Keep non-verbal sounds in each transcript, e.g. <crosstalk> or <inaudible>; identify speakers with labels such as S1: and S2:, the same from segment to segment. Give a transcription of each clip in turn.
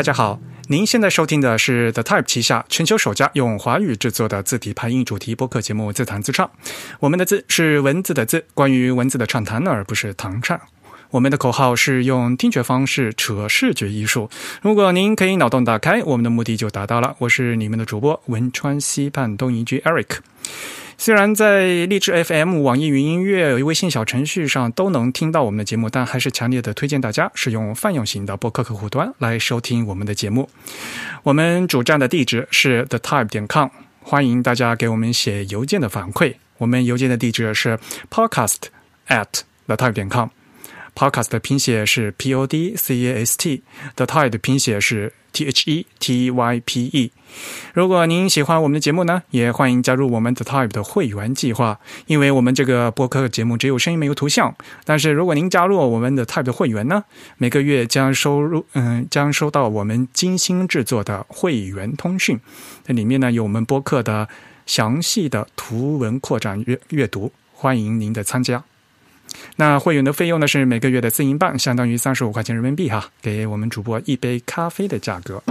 S1: 大家好，您现在收听的是 The Type 旗下全球首家用华语制作的字体排印主题播客节目《自弹自唱》。我们的字是文字的字，关于文字的畅谈，而不是弹唱。我们的口号是用听觉方式扯视觉艺术。如果您可以脑洞打开，我们的目的就达到了。我是你们的主播文川西畔东营居 Eric。虽然在荔枝 FM、网易云音乐、微信小程序上都能听到我们的节目，但还是强烈的推荐大家使用泛用型的播客客户端来收听我们的节目。我们主站的地址是 thetype 点 com，欢迎大家给我们写邮件的反馈。我们邮件的地址是 podcast at thetype 点 com。Podcast 的拼写是 P O D C A S T，The Type 的拼写是 T H E T Y P E。如果您喜欢我们的节目呢，也欢迎加入我们 The Type 的会员计划。因为我们这个播客节目只有声音没有图像，但是如果您加入我们的 Type 的会员呢，每个月将收入嗯将收到我们精心制作的会员通讯，那里面呢有我们播客的详细的图文扩展阅阅读，欢迎您的参加。那会员的费用呢是每个月的四英镑，相当于三十五块钱人民币哈，给我们主播一杯咖啡的价格。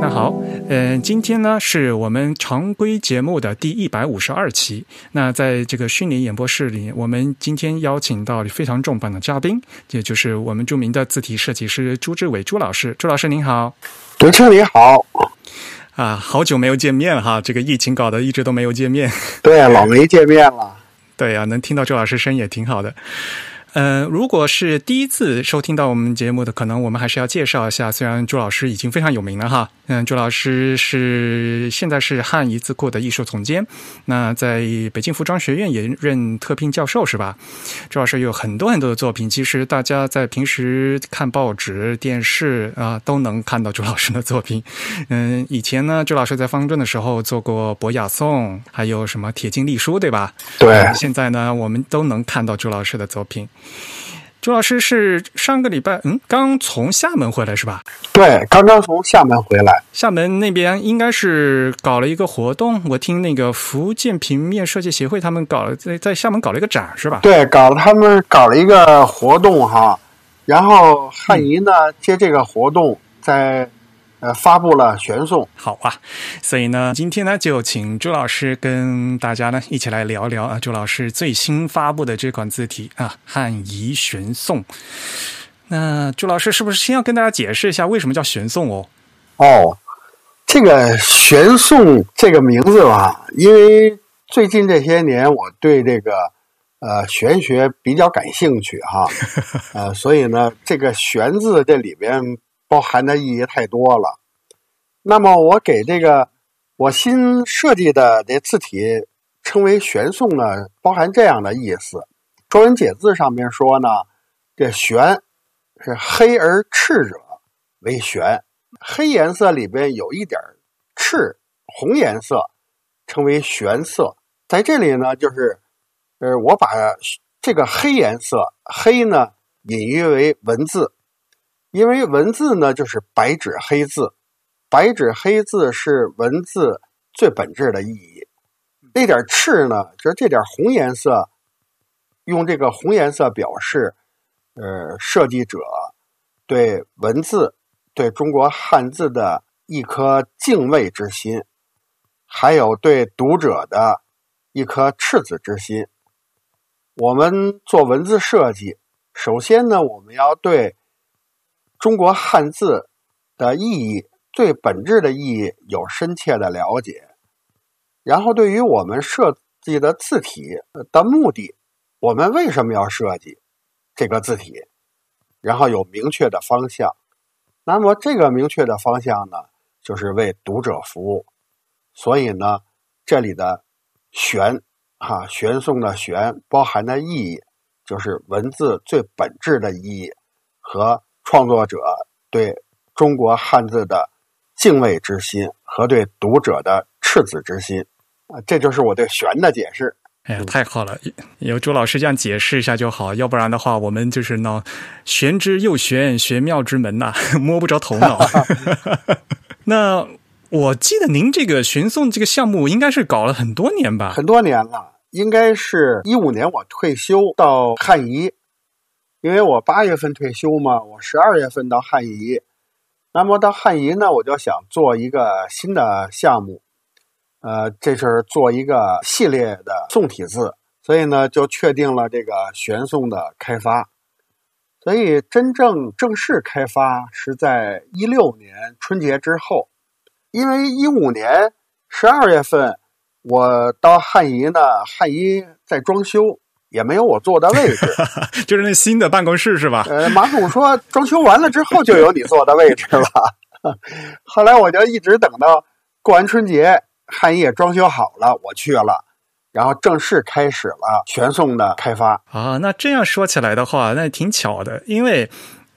S1: 那好，嗯，今天呢是我们常规节目的第一百五十二期。那在这个虚拟演播室里，我们今天邀请到非常重磅的嘉宾，也就是我们著名的字体设计师朱志伟朱老师。朱老师您好，
S2: 主持人你好。
S1: 啊，好久没有见面了哈，这个疫情搞得一直都没有见面。
S2: 对，老没见面了。
S1: 对呀，能听到周老师声音也挺好的。呃，如果是第一次收听到我们节目的，可能我们还是要介绍一下。虽然朱老师已经非常有名了哈，嗯，朱老师是现在是汉仪字库的艺术总监，那在北京服装学院也任特聘教授是吧？朱老师有很多很多的作品，其实大家在平时看报纸、电视啊都能看到朱老师的作品。<laughs> 嗯，以前呢，朱老师在方正的时候做过博雅颂，还有什么铁镜隶书，对吧？
S2: 对。
S1: 现在呢，我们都能看到朱老师的作品。朱老师是上个礼拜嗯刚从厦门回来是吧？
S2: 对，刚刚从厦门回来。
S1: 厦门那边应该是搞了一个活动，我听那个福建平面设计协会他们搞了在在厦门搞了一个展是吧？
S2: 对，搞了他们搞了一个活动哈，然后汉仪呢接这个活动在。呃，发布了玄宋，
S1: 好啊，所以呢，今天呢，就请朱老师跟大家呢一起来聊聊啊，朱老师最新发布的这款字体啊，汉仪玄宋。那朱老师是不是先要跟大家解释一下为什么叫玄宋哦？
S2: 哦，这个玄宋这个名字吧，因为最近这些年我对这个呃玄学比较感兴趣哈，<laughs> 呃，所以呢，这个玄字这里边。包含的意义太多了，那么我给这个我新设计的这字体称为玄宋呢，包含这样的意思。《说文解字》上面说呢，这玄是黑而赤者为玄，黑颜色里边有一点赤，红颜色称为玄色。在这里呢，就是呃，我把这个黑颜色黑呢隐喻为文字。因为文字呢，就是白纸黑字，白纸黑字是文字最本质的意义。那点赤呢，就是这点红颜色，用这个红颜色表示，呃，设计者对文字、对中国汉字的一颗敬畏之心，还有对读者的一颗赤子之心。我们做文字设计，首先呢，我们要对。中国汉字的意义，最本质的意义有深切的了解，然后对于我们设计的字体的目的，我们为什么要设计这个字体，然后有明确的方向。那么这个明确的方向呢，就是为读者服务。所以呢，这里的“玄”哈，玄颂的“玄”包含的意义，就是文字最本质的意义和。创作者对中国汉字的敬畏之心和对读者的赤子之心啊，这就是我对“玄”的解释。
S1: 哎呀，太好了！有朱老师这样解释一下就好，要不然的话，我们就是呢，玄之又玄，玄妙之门呐，<laughs> 摸不着头脑。<laughs> 那我记得您这个寻宋这个项目应该是搞了很多年吧？
S2: 很多年了，应该是一五年我退休到汉仪。因为我八月份退休嘛，我十二月份到汉仪，那么到汉仪呢，我就想做一个新的项目，呃，这是做一个系列的宋体字，所以呢，就确定了这个玄宋的开发。所以真正正式开发是在一六年春节之后，因为一五年十二月份我到汉仪呢，汉仪在装修。也没有我坐的位置，<laughs>
S1: 就是那新的办公室是吧？
S2: 呃，马总说装修完了之后就有你坐的位置了。<laughs> 后来我就一直等到过完春节，汉仪也装修好了，我去了，然后正式开始了全宋的开发。
S1: 啊，那这样说起来的话，那挺巧的，因为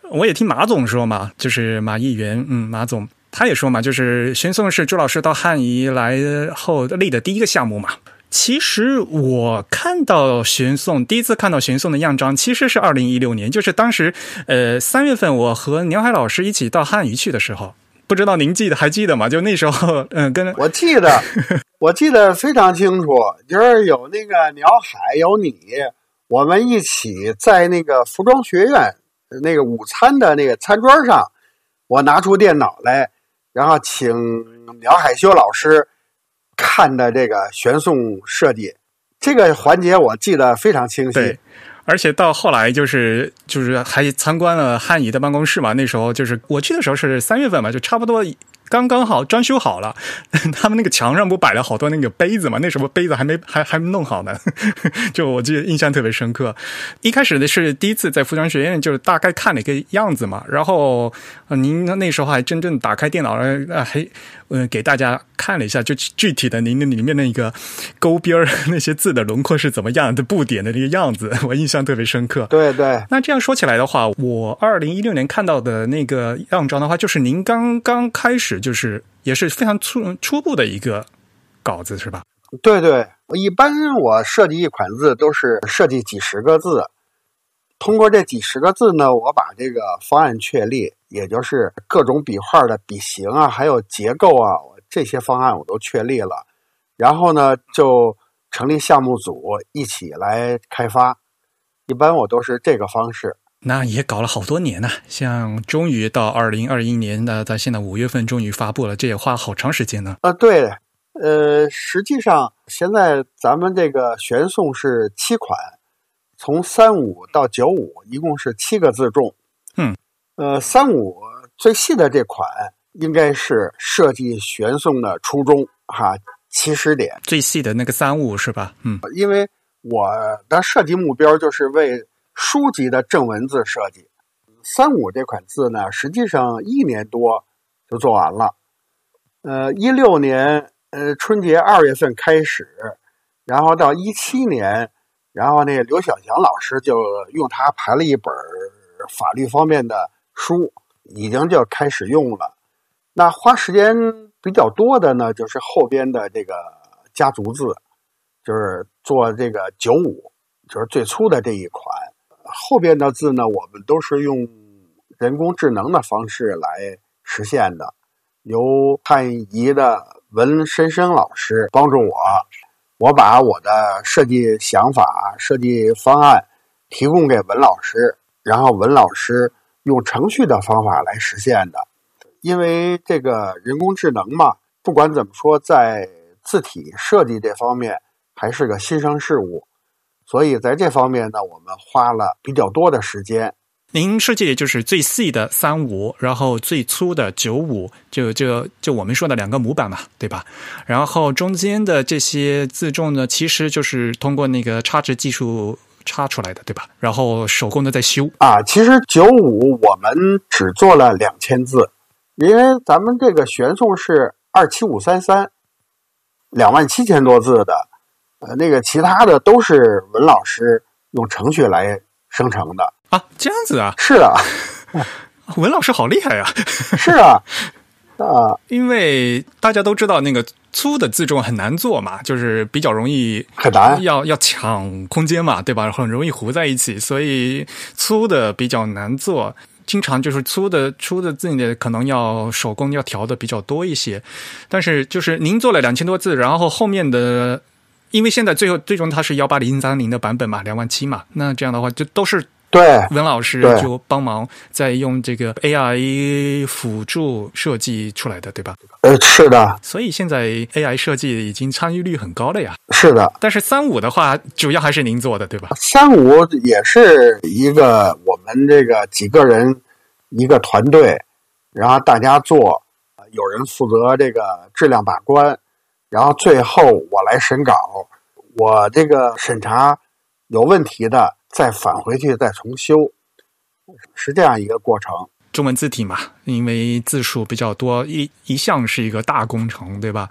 S1: 我也听马总说嘛，就是马议员，嗯，马总他也说嘛，就是玄宋是朱老师到汉仪来后立的第一个项目嘛。其实我看到玄宋第一次看到玄宋的样章，其实是二零一六年，就是当时呃三月份，我和鸟海老师一起到汉语去的时候，不知道您记得还记得吗？就那时候，嗯，跟
S2: 我记得，<laughs> 我记得非常清楚，就是有那个鸟海，有你，我们一起在那个服装学院那个午餐的那个餐桌上，我拿出电脑来，然后请鸟海修老师。看的这个玄宋设计，这个环节我记得非常清晰。
S1: 对，而且到后来就是就是还参观了汉仪的办公室嘛。那时候就是我去的时候是三月份嘛，就差不多。刚刚好装修好了，<laughs> 他们那个墙上不摆了好多那个杯子嘛？那时候杯子还没还还没弄好呢，<laughs> 就我记得印象特别深刻。一开始的是第一次在服装学院，就是大概看了一个样子嘛。然后您那时候还真正打开电脑，呃，还嗯给大家看了一下，就具体的您那里面那个勾边那些字的轮廓是怎么样的，布点的那个样子，<laughs> 我印象特别深刻。
S2: 对对。
S1: 那这样说起来的话，我二零一六年看到的那个样章的话，就是您刚刚开始。就是也是非常初初步的一个稿子，是吧？
S2: 对对，一般我设计一款字都是设计几十个字，通过这几十个字呢，我把这个方案确立，也就是各种笔画的笔形啊，还有结构啊，这些方案我都确立了，然后呢就成立项目组一起来开发，一般我都是这个方式。
S1: 那也搞了好多年呢，像终于到二零二一年的，到现在五月份终于发布了，这也花好长时间呢。
S2: 啊，对，呃，实际上现在咱们这个玄宋是七款，从三五到九五，一共是七个字重。
S1: 嗯，
S2: 呃，三五最细的这款应该是设计玄宋的初衷哈，起始点
S1: 最细的那个三五是吧？嗯，
S2: 因为我的设计目标就是为。书籍的正文字设计，三五这款字呢，实际上一年多就做完了。呃，一六年呃春节二月份开始，然后到一七年，然后那个刘小强老师就用它排了一本法律方面的书，已经就开始用了。那花时间比较多的呢，就是后边的这个家族字，就是做这个九五，就是最初的这一款。后边的字呢，我们都是用人工智能的方式来实现的，由汉仪的文深深老师帮助我，我把我的设计想法、设计方案提供给文老师，然后文老师用程序的方法来实现的。因为这个人工智能嘛，不管怎么说，在字体设计这方面还是个新生事物。所以在这方面呢，我们花了比较多的时间。
S1: 您设计就是最细的三五，然后最粗的九五，就就就我们说的两个模板嘛，对吧？然后中间的这些字重呢，其实就是通过那个插值技术插出来的，对吧？然后手工的在修
S2: 啊。其实九五我们只做了两千字，因为咱们这个玄宋是二七五三三，两万七千多字的。呃，那个其他的都是文老师用程序来生成的
S1: 啊，这样子啊，
S2: 是啊，<laughs>
S1: 文老师好厉害呀，
S2: 是啊，<laughs> 啊，
S1: 因为大家都知道那个粗的字重很难做嘛，就是比较容易
S2: 很难，
S1: 要要抢空间嘛，对吧？很容易糊在一起，所以粗的比较难做，经常就是粗的粗的字呢，可能要手工要调的比较多一些。但是就是您做了两千多字，然后后面的。因为现在最后最终它是幺八零三零的版本嘛，两万七嘛，那这样的话就都是
S2: 对，
S1: 文老师就帮忙在用这个 AI 辅助设计出来的，对吧？
S2: 呃，是的，
S1: 所以现在 AI 设计已经参与率很高了呀。
S2: 是的。
S1: 但是三五的话，主要还是您做的，对吧？
S2: 三五也是一个我们这个几个人一个团队，然后大家做，呃有人负责这个质量把关，然后最后我来审稿，我这个审查有问题的再返回去再重修，是这样一个过程。
S1: 中文字体嘛，因为字数比较多，一一向是一个大工程，对吧？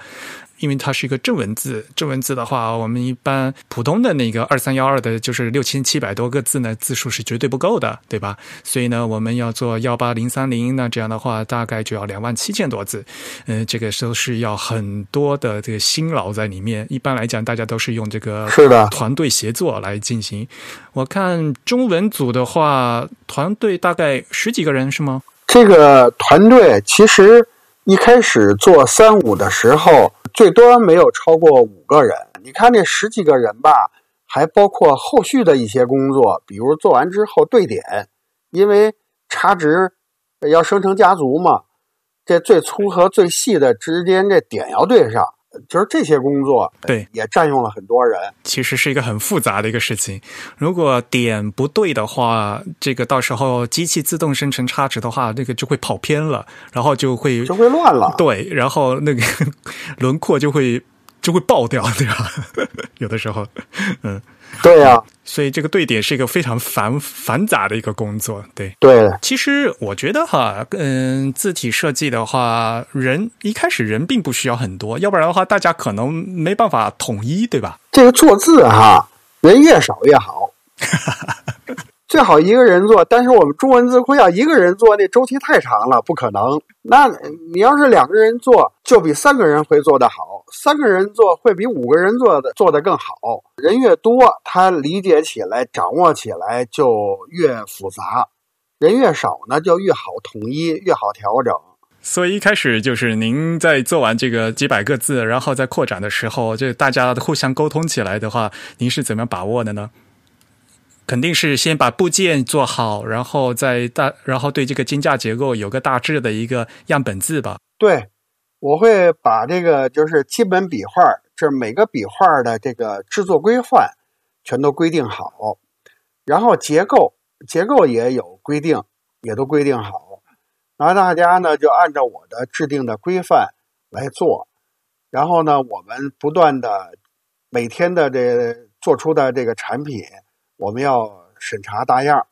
S1: 因为它是一个正文字，正文字的话，我们一般普通的那个二三幺二的，就是六千七百多个字呢，字数是绝对不够的，对吧？所以呢，我们要做幺八零三零，那这样的话大概就要两万七千多字，嗯、这个都是要很多的这个辛劳在里面。一般来讲，大家都是用这个
S2: 是的
S1: 团队协作来进行。我看中文组的话，团队大概十几个人是吗？
S2: 这个团队其实一开始做三五的时候，最多没有超过五个人。你看这十几个人吧，还包括后续的一些工作，比如做完之后对点，因为差值要生成家族嘛，这最粗和最细的之间这点要对上，就是这些工作
S1: 对，
S2: 也占用了很多人。
S1: 其实是一个很复杂的一个事情。如果点不对的话，这个到时候机器自动生成差值的话，那个就会跑偏了，然后就会
S2: 就会乱了。
S1: 对，然后那个 <laughs> 轮廓就会就会爆掉，对吧？<laughs> 有的时候，嗯，
S2: 对呀、
S1: 所以这个对点是一个非常繁繁杂的一个工作，对。
S2: 对，
S1: 其实我觉得哈，嗯，字体设计的话，人一开始人并不需要很多，要不然的话，大家可能没办法统一，对吧？
S2: 这个做字哈，人越少越好，<laughs> 最好一个人做。但是我们中文字库要一个人做，那周期太长了，不可能。那你要是两个人做，就比三个人会做得好；三个人做会比五个人做的做得更好。人越多，他理解起来、掌握起来就越复杂；人越少呢，就越好统一，越好调整。
S1: 所以一开始就是您在做完这个几百个字，然后在扩展的时候，就大家互相沟通起来的话，您是怎么样把握的呢？肯定是先把部件做好，然后再大，然后对这个金架结构有个大致的一个样本字吧。
S2: 对，我会把这个就是基本笔画，这每个笔画的这个制作规范全都规定好，然后结构结构也有规定，也都规定好，然后大家呢就按照我的制定的规范来做，然后呢我们不断的每天的这做出的这个产品，我们要审查大样。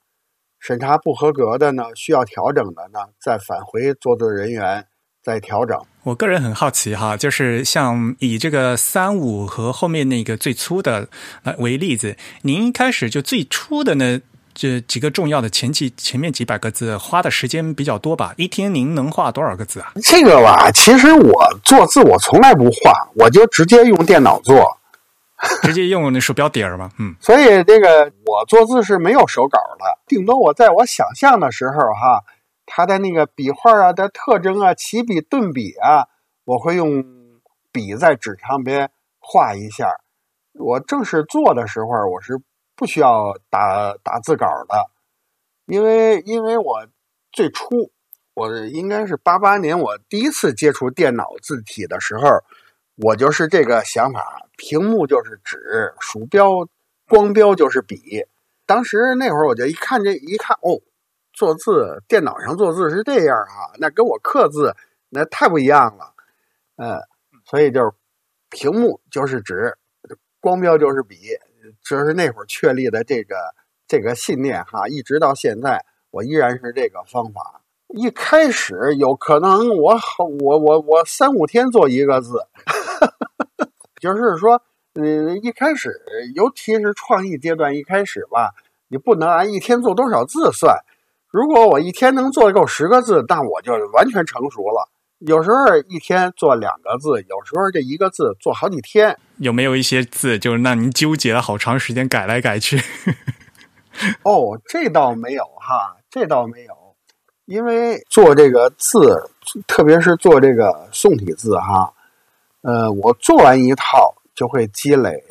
S2: 审查不合格的呢，需要调整的呢，再返回做字人员再调整。
S1: 我个人很好奇哈，就是像以这个三五和后面那个最粗的来为例子，您一开始就最初的呢这几个重要的前几前面几百个字花的时间比较多吧？一天您能画多少个字啊？
S2: 这个吧，其实我做字我从来不画，我就直接用电脑做，<laughs>
S1: 直接用那鼠标点儿嘛？嗯，
S2: 所以这个我做字是没有手稿的，顶多我在我想象的时候哈，它的那个笔画啊的特征啊，起笔顿笔啊，我会用笔在纸上边画一下。我正式做的时候，我是不需要打打字稿的，因为因为我最初我应该是八八年我第一次接触电脑字体的时候，我就是这个想法，屏幕就是纸，鼠标光标就是笔。当时那会儿我就一看这一看哦，做字电脑上做字是这样啊，那跟我刻字那太不一样了，嗯，所以就是屏幕就是纸，光标就是笔，这是那会儿确立的这个这个信念哈，一直到现在我依然是这个方法。一开始有可能我我我我三五天做一个字，<laughs> 就是说，嗯，一开始尤其是创意阶段一开始吧，你不能按一天做多少字算。如果我一天能做够十个字，那我就完全成熟了。有时候一天做两个字，有时候这一个字做好几天。
S1: 有没有一些字就是让您纠结了好长时间改来改去？<laughs>
S2: 哦，这倒没有哈，这倒没有，因为做这个字，特别是做这个宋体字哈，呃，我做完一套就会积累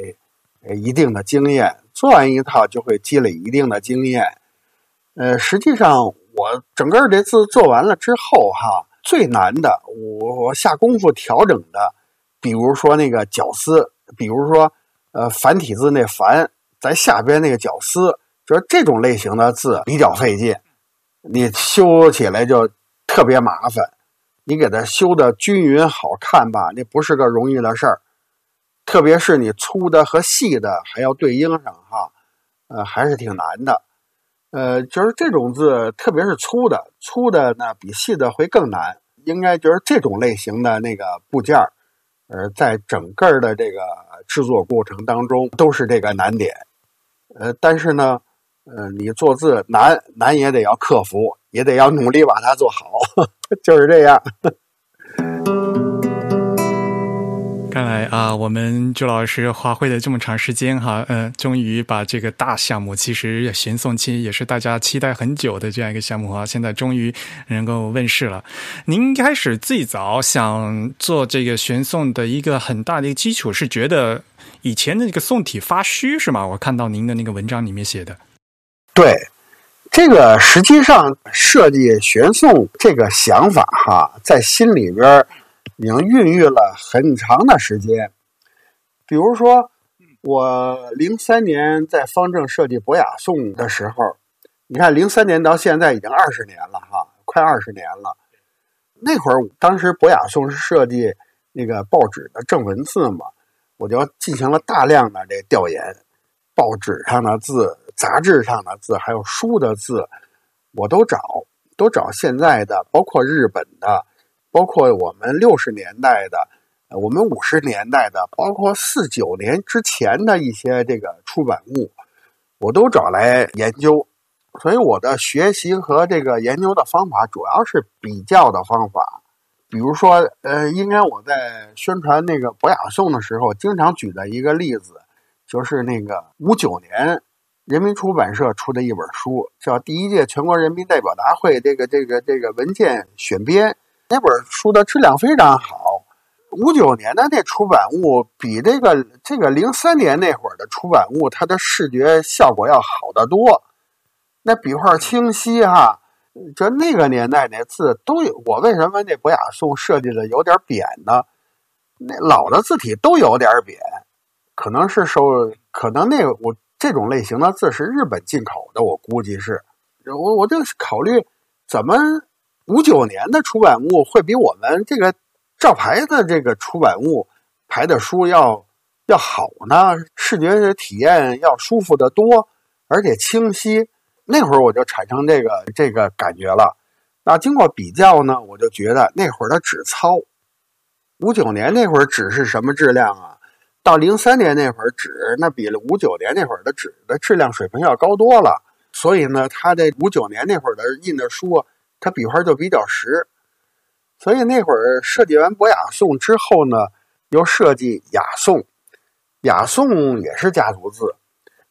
S2: 一定的经验，做完一套就会积累一定的经验。呃，实际上我整个这字做完了之后哈，最难的我我下功夫调整的，比如说那个绞丝，比如说呃繁体字那繁在下边那个绞丝，就是这种类型的字比较费劲，你修起来就特别麻烦。你给它修的均匀好看吧，那不是个容易的事儿。特别是你粗的和细的还要对应上哈，呃，还是挺难的。呃，就是这种字，特别是粗的，粗的呢比细的会更难。应该就是这种类型的那个部件儿，呃，在整个的这个制作过程当中都是这个难点。呃，但是呢，呃，你做字难难也得要克服，也得要努力把它做好，<laughs> 就是这样。
S1: 看来啊，我们朱老师花费了这么长时间哈，嗯，终于把这个大项目，其实玄宋期也是大家期待很久的这样一个项目啊，现在终于能够问世了。您开始最早想做这个玄宋的一个很大的一个基础，是觉得以前的那个宋体发虚是吗？我看到您的那个文章里面写的。
S2: 对，这个实际上设计玄宋这个想法哈，在心里边。已经孕育了很长的时间。比如说，我零三年在方正设计博雅颂的时候，你看零三年到现在已经二十年了哈，快二十年了。那会儿，当时博雅颂是设计那个报纸的正文字嘛，我就进行了大量的这调研，报纸上的字、杂志上的字，还有书的字，我都找，都找现在的，包括日本的。包括我们六十年代的，我们五十年代的，包括四九年之前的一些这个出版物，我都找来研究。所以我的学习和这个研究的方法主要是比较的方法。比如说，呃，应该我在宣传那个博雅颂的时候，经常举的一个例子，就是那个五九年人民出版社出的一本书，叫《第一届全国人民代表大会这个这个这个文件选编》。那本书的质量非常好，五九年的那出版物比这个这个零三年那会儿的出版物，它的视觉效果要好得多。那笔画清晰哈，就那个年代那字都有。我为什么那博雅颂设计的有点扁呢？那老的字体都有点扁，可能是受，可能那个我这种类型的字是日本进口的，我估计是。我我就考虑怎么。五九年的出版物会比我们这个照牌的这个出版物排的书要要好呢，视觉的体验要舒服的多，而且清晰。那会儿我就产生这个这个感觉了。那经过比较呢，我就觉得那会儿的纸糙。五九年那会儿纸是什么质量啊？到零三年那会儿纸，那比五九年那会儿的纸的质量水平要高多了。所以呢，他这五九年那会儿的印的书。它笔画就比较实，所以那会儿设计完博雅颂之后呢，又设计雅颂。雅颂也是家族字，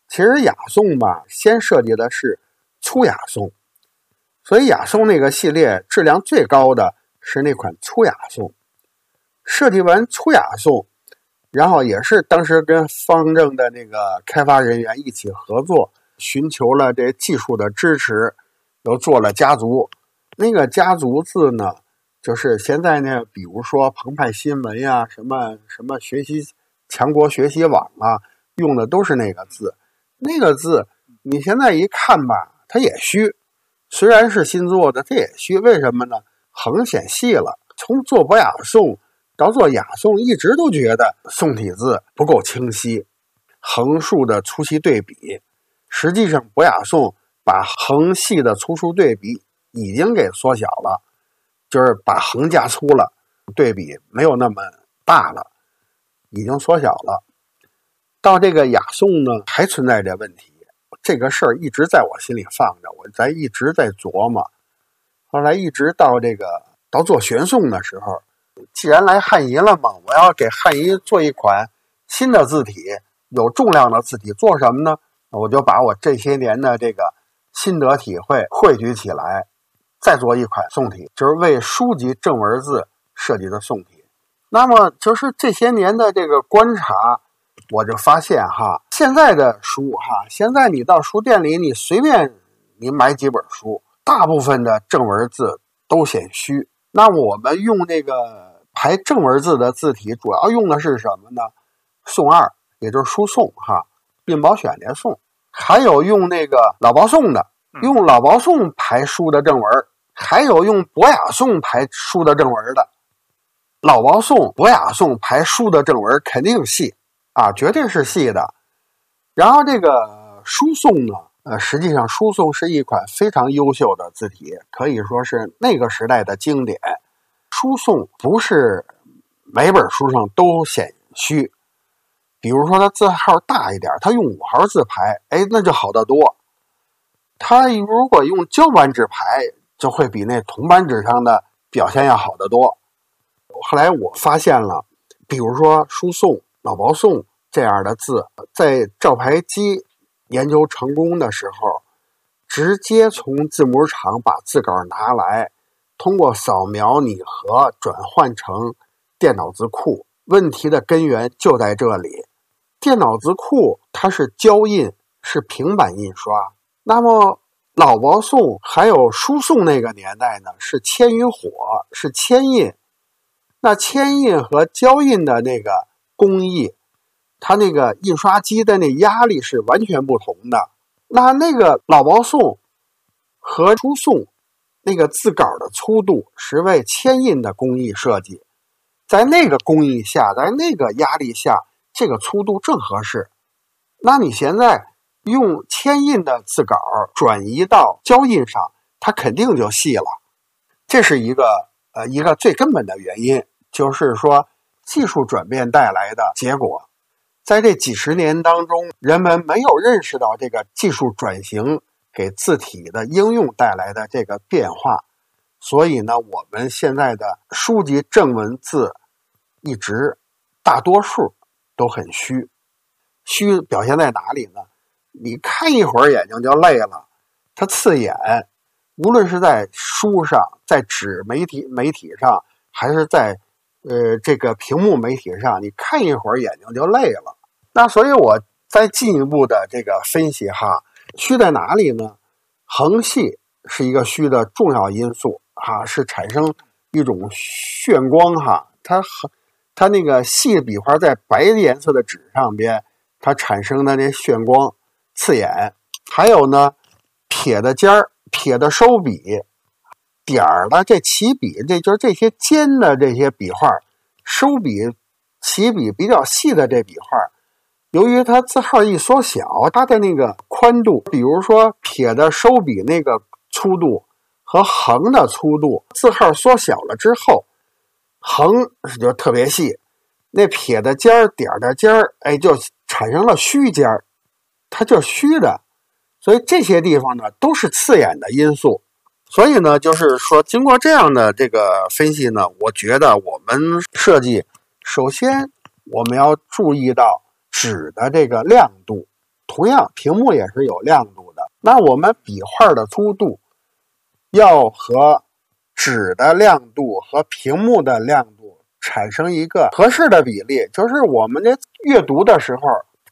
S2: 其实雅颂吧，先设计的是粗雅颂，所以雅颂那个系列质量最高的是那款粗雅颂。设计完粗雅颂，然后也是当时跟方正的那个开发人员一起合作，寻求了这技术的支持，又做了家族。那个家族字呢，就是现在呢，比如说澎湃新闻呀，什么什么学习强国学习网啊，用的都是那个字。那个字你现在一看吧，它也虚。虽然是新做的，它也虚。为什么呢？横显细了。从做博雅颂到做雅颂，一直都觉得宋体字不够清晰，横竖的粗细对比。实际上，博雅颂把横细的粗竖对比。已经给缩小了，就是把横加粗了，对比没有那么大了，已经缩小了。到这个雅颂呢，还存在着问题，这个事儿一直在我心里放着，我在一直在琢磨。后来一直到这个到做玄颂的时候，既然来汉仪了嘛，我要给汉仪做一款新的字体，有重量的字体，做什么呢？我就把我这些年的这个心得体会汇聚起来。再做一款宋体，就是为书籍正文字设计的宋体。那么，就是这些年的这个观察，我就发现哈，现在的书哈，现在你到书店里，你随便你买几本书，大部分的正文字都显虚。那我们用那个排正文字的字体，主要用的是什么呢？宋二，也就是书宋哈，《印宝选》连宋，还有用那个老包宋的，用老包宋排书的正文，还有用博雅宋排书的正文的。老包宋、博雅宋排书的正文肯定细啊，绝对是细的。然后这个书宋呢？呃，实际上，书宋是一款非常优秀的字体，可以说是那个时代的经典。输送不是每本书上都显虚，比如说它字号大一点，它用五号字排，哎，那就好得多。它如果用胶版纸排，就会比那铜版纸上的表现要好得多。后来我发现了，比如说输送、老薄送这样的字，在照排机。研究成功的时候，直接从字母厂把字稿拿来，通过扫描拟合转换成电脑字库。问题的根源就在这里。电脑字库它是胶印，是平板印刷。那么老薄宋还有书送那个年代呢，是铅与火，是铅印。那铅印和胶印的那个工艺。它那个印刷机的那压力是完全不同的。那那个老薄宋和书宋那个字稿的粗度是为铅印的工艺设计，在那个工艺下，在那个压力下，这个粗度正合适。那你现在用铅印的字稿转移到胶印上，它肯定就细了。这是一个呃一个最根本的原因，就是说技术转变带来的结果。在这几十年当中，人们没有认识到这个技术转型给字体的应用带来的这个变化，所以呢，我们现在的书籍正文字一直大多数都很虚。虚表现在哪里呢？你看一会儿眼睛就累了，它刺眼。无论是在书上，在纸媒体媒体上，还是在。呃，这个屏幕媒体上，你看一会儿眼睛就累了。那所以我再进一步的这个分析哈，虚在哪里呢？横细是一个虚的重要因素哈，是产生一种炫光哈。它横，它那个细笔画在白颜色的纸上边，它产生的那炫光刺眼。还有呢，撇的尖儿、撇的收笔。点儿的这起笔，这就是这些尖的这些笔画，收笔起笔比较细的这笔画，由于它字号一缩小，它的那个宽度，比如说撇的收笔那个粗度和横的粗度，字号缩小了之后，横就特别细，那撇的尖儿、点的尖儿，哎，就产生了虚尖儿，它就虚的，所以这些地方呢，都是刺眼的因素。所以呢，就是说，经过这样的这个分析呢，我觉得我们设计，首先我们要注意到纸的这个亮度，同样屏幕也是有亮度的。那我们笔画的粗度要和纸的亮度和屏幕的亮度产生一个合适的比例，就是我们这阅读的时候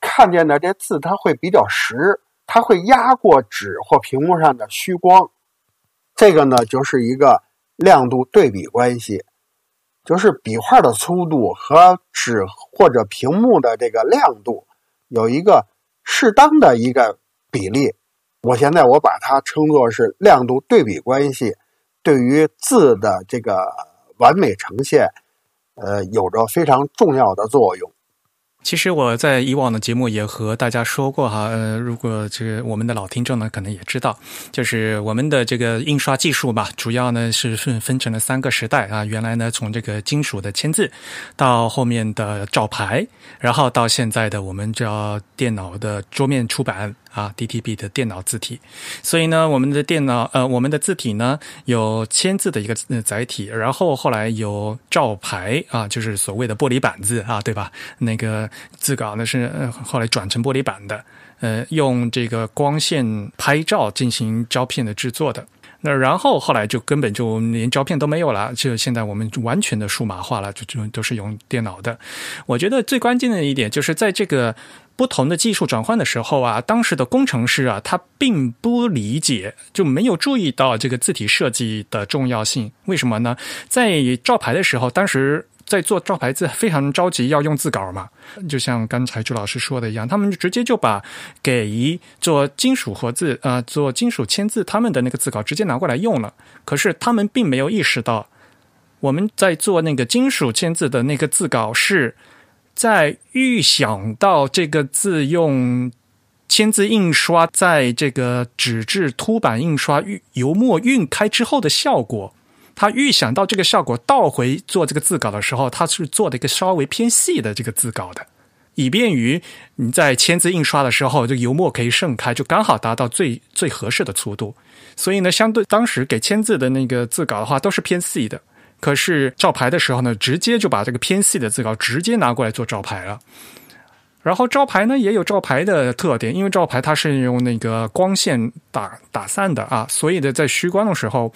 S2: 看见的这字，它会比较实，它会压过纸或屏幕上的虚光。这个呢，就是一个亮度对比关系，就是笔画的粗度和纸或者屏幕的这个亮度有一个适当的一个比例。我现在我把它称作是亮度对比关系，对于字的这个完美呈现，呃，有着非常重要的作用。
S1: 其实我在以往的节目也和大家说过哈，呃，如果这个我们的老听众呢，可能也知道，就是我们的这个印刷技术吧，主要呢是分分成了三个时代啊。原来呢，从这个金属的签字，到后面的照牌，然后到现在的我们叫电脑的桌面出版。啊，DTP 的电脑字体，所以呢，我们的电脑呃，我们的字体呢有签字的一个载体，然后后来有照牌啊，就是所谓的玻璃板字啊，对吧？那个字稿呢是后来转成玻璃板的，呃，用这个光线拍照进行胶片的制作的。那然后后来就根本就连胶片都没有了，就现在我们完全的数码化了，就就都是用电脑的。我觉得最关键的一点就是在这个不同的技术转换的时候啊，当时的工程师啊，他并不理解，就没有注意到这个字体设计的重要性。为什么呢？在照牌的时候，当时。在做招牌字非常着急要用字稿嘛，就像刚才朱老师说的一样，他们直接就把给做金属活字啊做金属签字他们的那个字稿直接拿过来用了。可是他们并没有意识到，我们在做那个金属签字的那个字稿是在预想到这个字用签字印刷在这个纸质凸版印刷油墨晕开之后的效果。他预想到这个效果，倒回做这个字稿的时候，他是做的一个稍微偏细的这个字稿的，以便于你在签字印刷的时候，这油墨可以盛开，就刚好达到最最合适的粗度。所以呢，相对当时给签字的那个字稿的话，都是偏细的。可是照牌的时候呢，直接就把这个偏细的字稿直接拿过来做照牌了。然后照牌呢也有照牌的特点，因为照牌它是用那个光线打打散的啊，所以呢，在虚光的时候。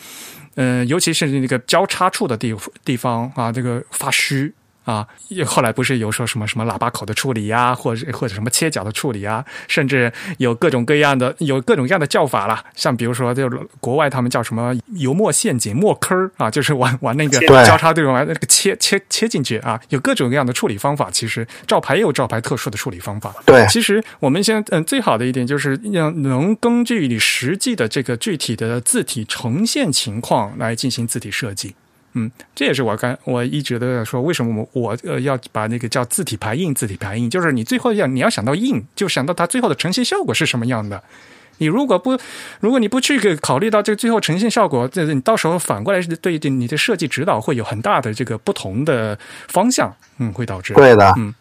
S1: 嗯，尤其是那个交叉处的地地方啊，这个发虚。啊，后来不是有说什么什么喇叭口的处理呀，或者或者什么切角的处理啊，甚至有各种各样的有各种各样的叫法了。像比如说，就国外他们叫什么油墨陷阱、墨坑啊，就是玩玩那个交叉对玩那个切切切进去啊，有各种各样的处理方法。其实照牌也有照牌特殊的处理方法。
S2: 对，
S1: 其实我们现在嗯最好的一点就是要能根据你实际的这个具体的字体呈现情况来进行字体设计。嗯，这也是我刚我一直都在说，为什么我我呃要把那个叫字体排印，字体排印，就是你最后要你要想到印，就想到它最后的呈现效果是什么样的。你如果不，如果你不去给考虑到这个最后呈现效果，这你到时候反过来是对你的设计指导会有很大的这个不同的方向，嗯，会导致
S2: 对的，
S1: 嗯。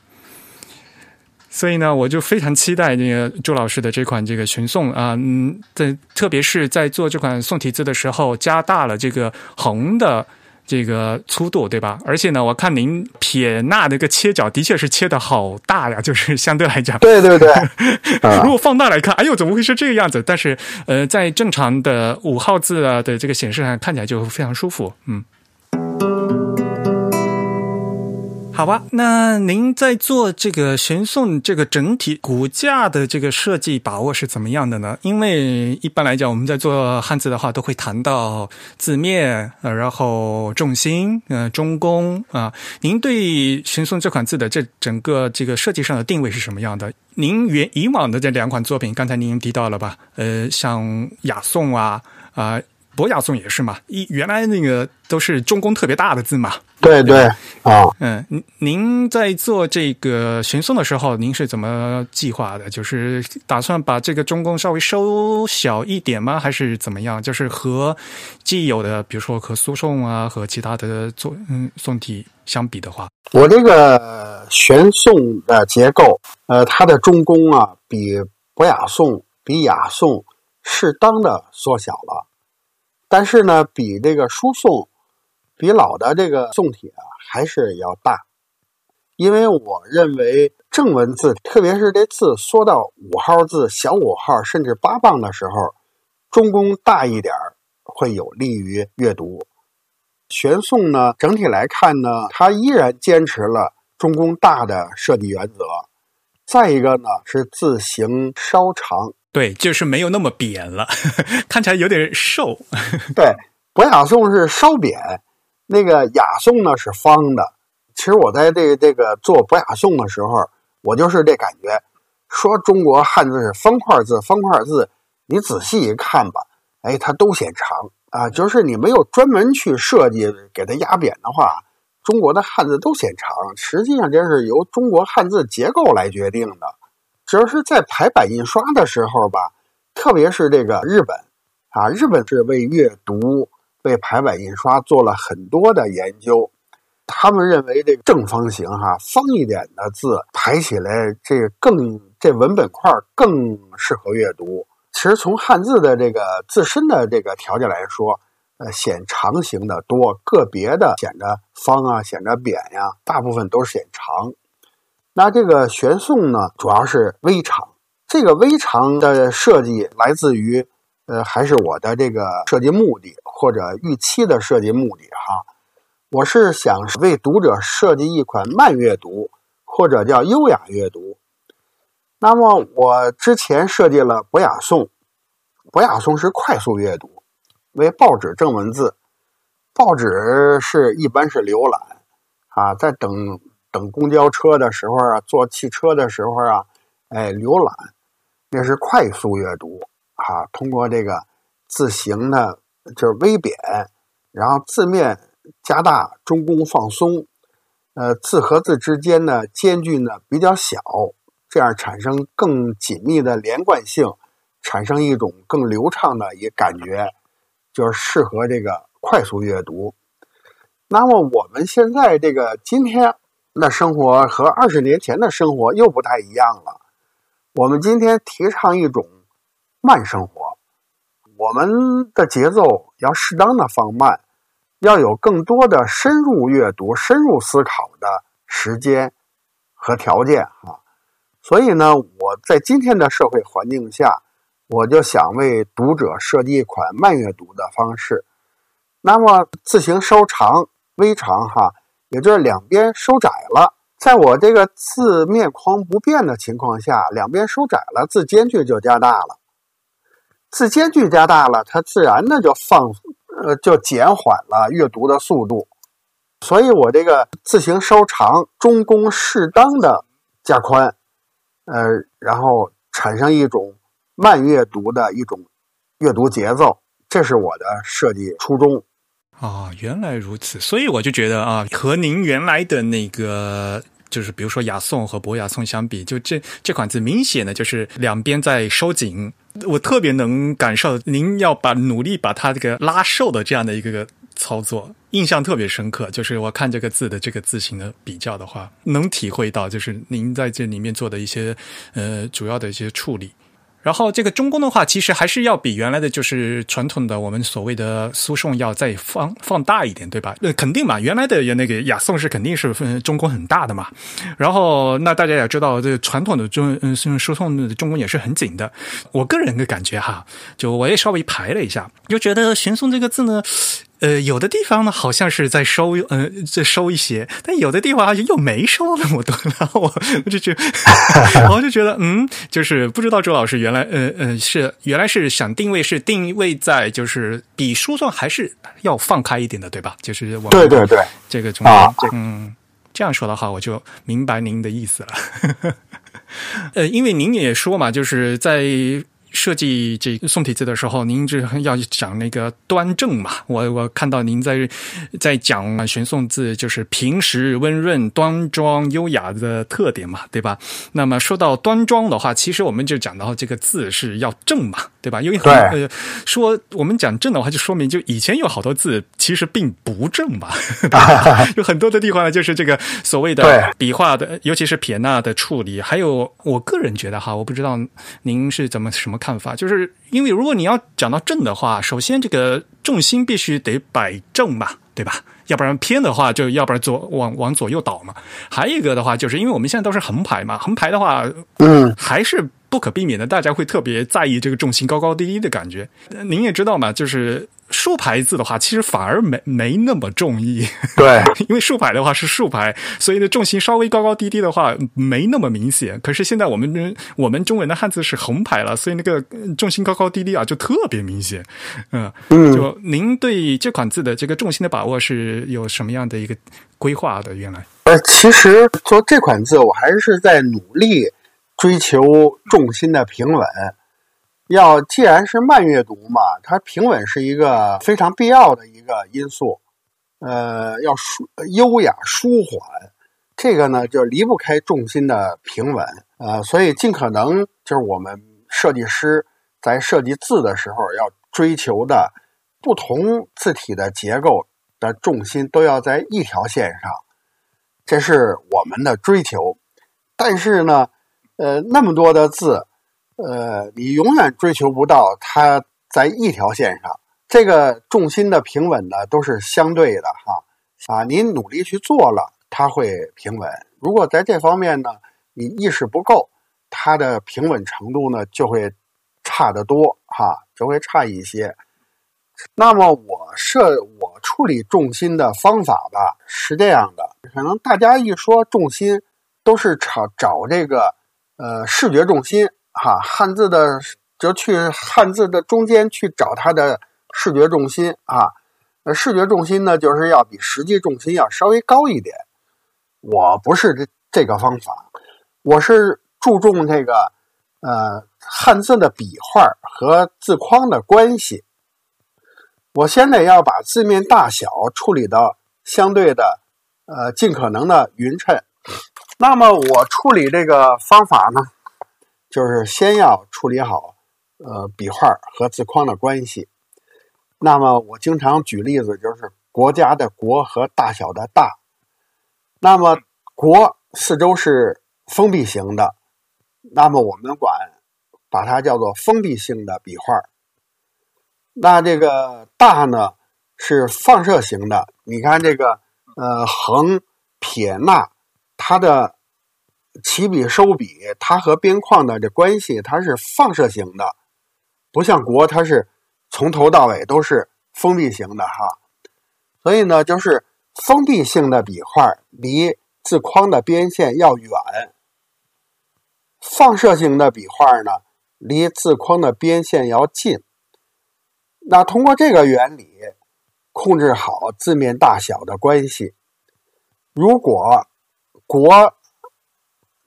S1: 所以呢，我就非常期待那个周老师的这款这个群宋啊，嗯，在特别是在做这款宋体字的时候，加大了这个横的。这个粗度对吧？而且呢，我看您撇捺那个切角的确是切的好大呀，就是相对来讲，
S2: 对对对。<laughs>
S1: 如果放大来看，哎呦，怎么会是这个样子？但是呃，在正常的五号字啊的这个显示上，看起来就非常舒服，嗯。好吧，那您在做这个玄宋这个整体骨架的这个设计把握是怎么样的呢？因为一般来讲，我们在做汉字的话，都会谈到字面，呃，然后重心，呃，中宫啊。您对玄宋这款字的这整个这个设计上的定位是什么样的？您原以往的这两款作品，刚才您提到了吧？呃，像雅颂啊，啊。博雅颂也是嘛，一原来那个都是中宫特别大的字嘛。
S2: 对对啊，
S1: 嗯，您您在做这个玄宋的时候，您是怎么计划的？就是打算把这个中宫稍微收小一点吗？还是怎么样？就是和既有的，比如说和苏颂啊，和其他的作嗯宋体相比的话，
S2: 我这个玄宋的结构，呃，它的中宫啊，比博雅颂、比雅颂适当的缩小了。但是呢，比这个书宋，比老的这个宋体啊，还是要大。因为我认为正文字，特别是这字缩到五号字、小五号甚至八磅的时候，中宫大一点会有利于阅读。玄宋呢，整体来看呢，它依然坚持了中宫大的设计原则。再一个呢，是字形稍长。
S1: 对，就是没有那么扁了，<laughs> 看起来有点瘦。<laughs>
S2: 对，博雅颂是稍扁，那个雅颂呢是方的。其实我在这个这个做博雅颂的时候，我就是这感觉。说中国汉字是方块字，方块字，你仔细一看吧，哎，它都显长啊。就是你没有专门去设计给它压扁的话，中国的汉字都显长。实际上这是由中国汉字结构来决定的。只要是在排版印刷的时候吧，特别是这个日本啊，日本是为阅读、为排版印刷做了很多的研究。他们认为这个正方形哈，方一点的字排起来，这更这文本块更适合阅读。其实从汉字的这个自身的这个条件来说，呃，显长形的多，个别的显着方啊，显着扁呀，大部分都是显长。那这个玄宋呢，主要是微长。这个微长的设计来自于呃，还是我的这个设计目的或者预期的设计目的哈。我是想为读者设计一款慢阅读或者叫优雅阅读。那么我之前设计了博雅颂，博雅颂是快速阅读，为报纸正文字。报纸是一般是浏览啊，在等等公交车的时候啊，坐汽车的时候啊，哎，浏览那是快速阅读啊。通过这个字形呢，就是微扁，然后字面加大，中宫放松，呃，字和字之间呢间距呢比较小。这样产生更紧密的连贯性，产生一种更流畅的一感觉，就是适合这个快速阅读。那么我们现在这个今天那生活和二十年前的生活又不太一样了。我们今天提倡一种慢生活，我们的节奏要适当的放慢，要有更多的深入阅读、深入思考的时间和条件啊。所以呢，我在今天的社会环境下，我就想为读者设计一款慢阅读的方式。那么字形稍长、微长，哈，也就是两边收窄了。在我这个字面框不变的情况下，两边收窄了，字间距就加大了。字间距加大了，它自然的就放，呃，就减缓了阅读的速度。所以我这个字形稍长，中宫适当的加宽。呃，然后产生一种慢阅读的一种阅读节奏，这是我的设计初衷。
S1: 啊，原来如此，所以我就觉得啊，和您原来的那个，就是比如说雅颂和博雅颂相比，就这这款字明显的就是两边在收紧，我特别能感受您要把努力把它这个拉瘦的这样的一个。操作印象特别深刻，就是我看这个字的这个字形的比较的话，能体会到就是您在这里面做的一些呃主要的一些处理。然后这个中宫的话，其实还是要比原来的就是传统的我们所谓的苏颂要再放放大一点，对吧？呃，肯定嘛，原来的那个雅颂是肯定是分中宫很大的嘛。<laughs> 然后那大家也知道，这个传统的中嗯苏颂的中宫也是很紧的。我个人的感觉哈，就我也稍微排了一下，就觉得玄颂这个字呢。呃，有的地方呢，好像是在收，呃，在收一些，但有的地方好像又没收那么多，然后我我就觉得，<laughs> 我就觉得，嗯，就是不知道周老师原来，呃呃，是原来是想定位是定位在就是比书上还是要放开一点的，对吧？就是我
S2: 对对对，
S1: 这个中间，嗯，这样说的话，我就明白您的意思了。<laughs> 呃，因为您也说嘛，就是在。设计这宋体字的时候，您这要讲那个端正嘛？我我看到您在在讲玄宋字，就是平实、温润、端庄、优雅的特点嘛，对吧？那么说到端庄的话，其实我们就讲到这个字是要正嘛，对吧？因为呃，说我们讲正的话，就说明就以前有好多字其实并不正吧，<laughs> <laughs> 有很多的地方呢，就是这个所谓的笔画的，尤其是撇捺的处理，还有我个人觉得哈，我不知道您是怎么什么。看法就是因为如果你要讲到正的话，首先这个重心必须得摆正嘛，对吧？要不然偏的话，就要不然左往往左右倒嘛。还有一个的话，就是因为我们现在都是横排嘛，横排的话，
S2: 嗯，
S1: 还是不可避免的，大家会特别在意这个重心高高低低的感觉。您也知道嘛，就是。竖排字的话，其实反而没没那么重意。<laughs>
S2: 对，
S1: 因为竖排的话是竖排，所以呢重心稍微高高低低的话没那么明显。可是现在我们我们中文的汉字是横排了，所以那个重心高高低低啊就特别明显。嗯，就您对这款字的这个重心的把握是有什么样的一个规划的？原来，
S2: 呃，其实做这款字，我还是在努力追求重心的平稳。要既然是慢阅读嘛，它平稳是一个非常必要的一个因素。呃，要舒优雅舒缓，这个呢就离不开重心的平稳。呃，所以尽可能就是我们设计师在设计字的时候要追求的，不同字体的结构的重心都要在一条线上，这是我们的追求。但是呢，呃，那么多的字。呃，你永远追求不到它在一条线上，这个重心的平稳呢都是相对的哈啊，你努力去做了，它会平稳；如果在这方面呢，你意识不够，它的平稳程度呢就会差得多哈，就会差一些。那么我设我处理重心的方法吧是这样的，可能大家一说重心，都是找找这个呃视觉重心哈，汉字的就去汉字的中间去找它的视觉重心啊。呃，视觉重心呢，就是要比实际重心要稍微高一点。我不是这这个方法，我是注重这个呃汉字的笔画和字框的关系。我现在要把字面大小处理到相对的呃尽可能的匀称。那么我处理这个方法呢，就是先要处理好呃笔画和字框的关系。那么我经常举例子，就是国家的“国”和大小的“大”。那么“国”四周是封闭型的，那么我们管把它叫做封闭性的笔画。那这个大呢是放射型的，你看这个呃横撇捺，它的起笔收笔，它和边框的这关系，它是放射型的，不像国，它是从头到尾都是封闭型的哈。所以呢，就是封闭性的笔画离字框的边线要远，放射型的笔画呢离字框的边线要近。那通过这个原理，控制好字面大小的关系。如果“国”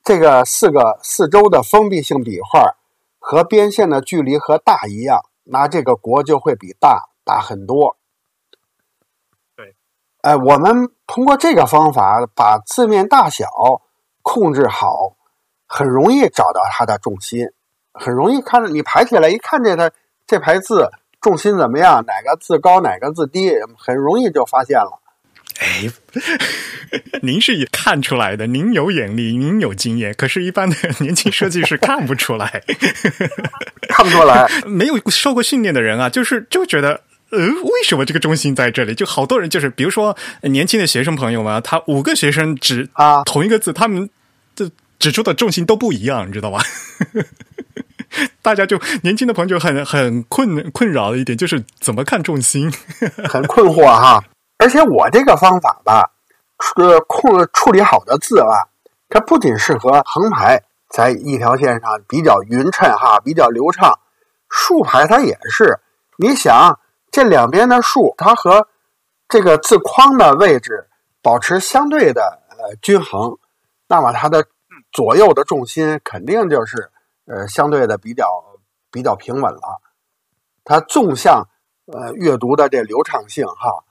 S2: 这个四个四周的封闭性笔画和边线的距离和“大”一样，那这个“国”就会比“大”大很多。
S1: 对，
S2: 哎，我们通过这个方法把字面大小控制好，很容易找到它的重心，很容易看着你排起来一看，这它这排字。重心怎么样？哪个字高，哪个字低，很容易就发现了。
S1: 哎，您是看出来的，您有眼力，您有经验。可是，一般的年轻设计师看不出来，<laughs>
S2: 看不出来。<laughs>
S1: 没有受过训练的人啊，就是就觉得，呃，为什么这个重心在这里？就好多人就是，比如说年轻的学生朋友们，他五个学生指
S2: 啊
S1: 同一个字，他们这指出的重心都不一样，你知道吧？<laughs> 大家就年轻的朋友就很很困困扰的一点就是怎么看重心，
S2: 很困惑哈。而且我这个方法吧，呃，控处理好的字啊，它不仅适合横排，在一条线上比较匀称哈，比较流畅；竖排它也是。你想这两边的竖，它和这个字框的位置保持相对的呃均衡，那么它的左右的重心肯定就是。呃，相对的比较比较平稳了，它纵向呃阅读的这流畅性哈，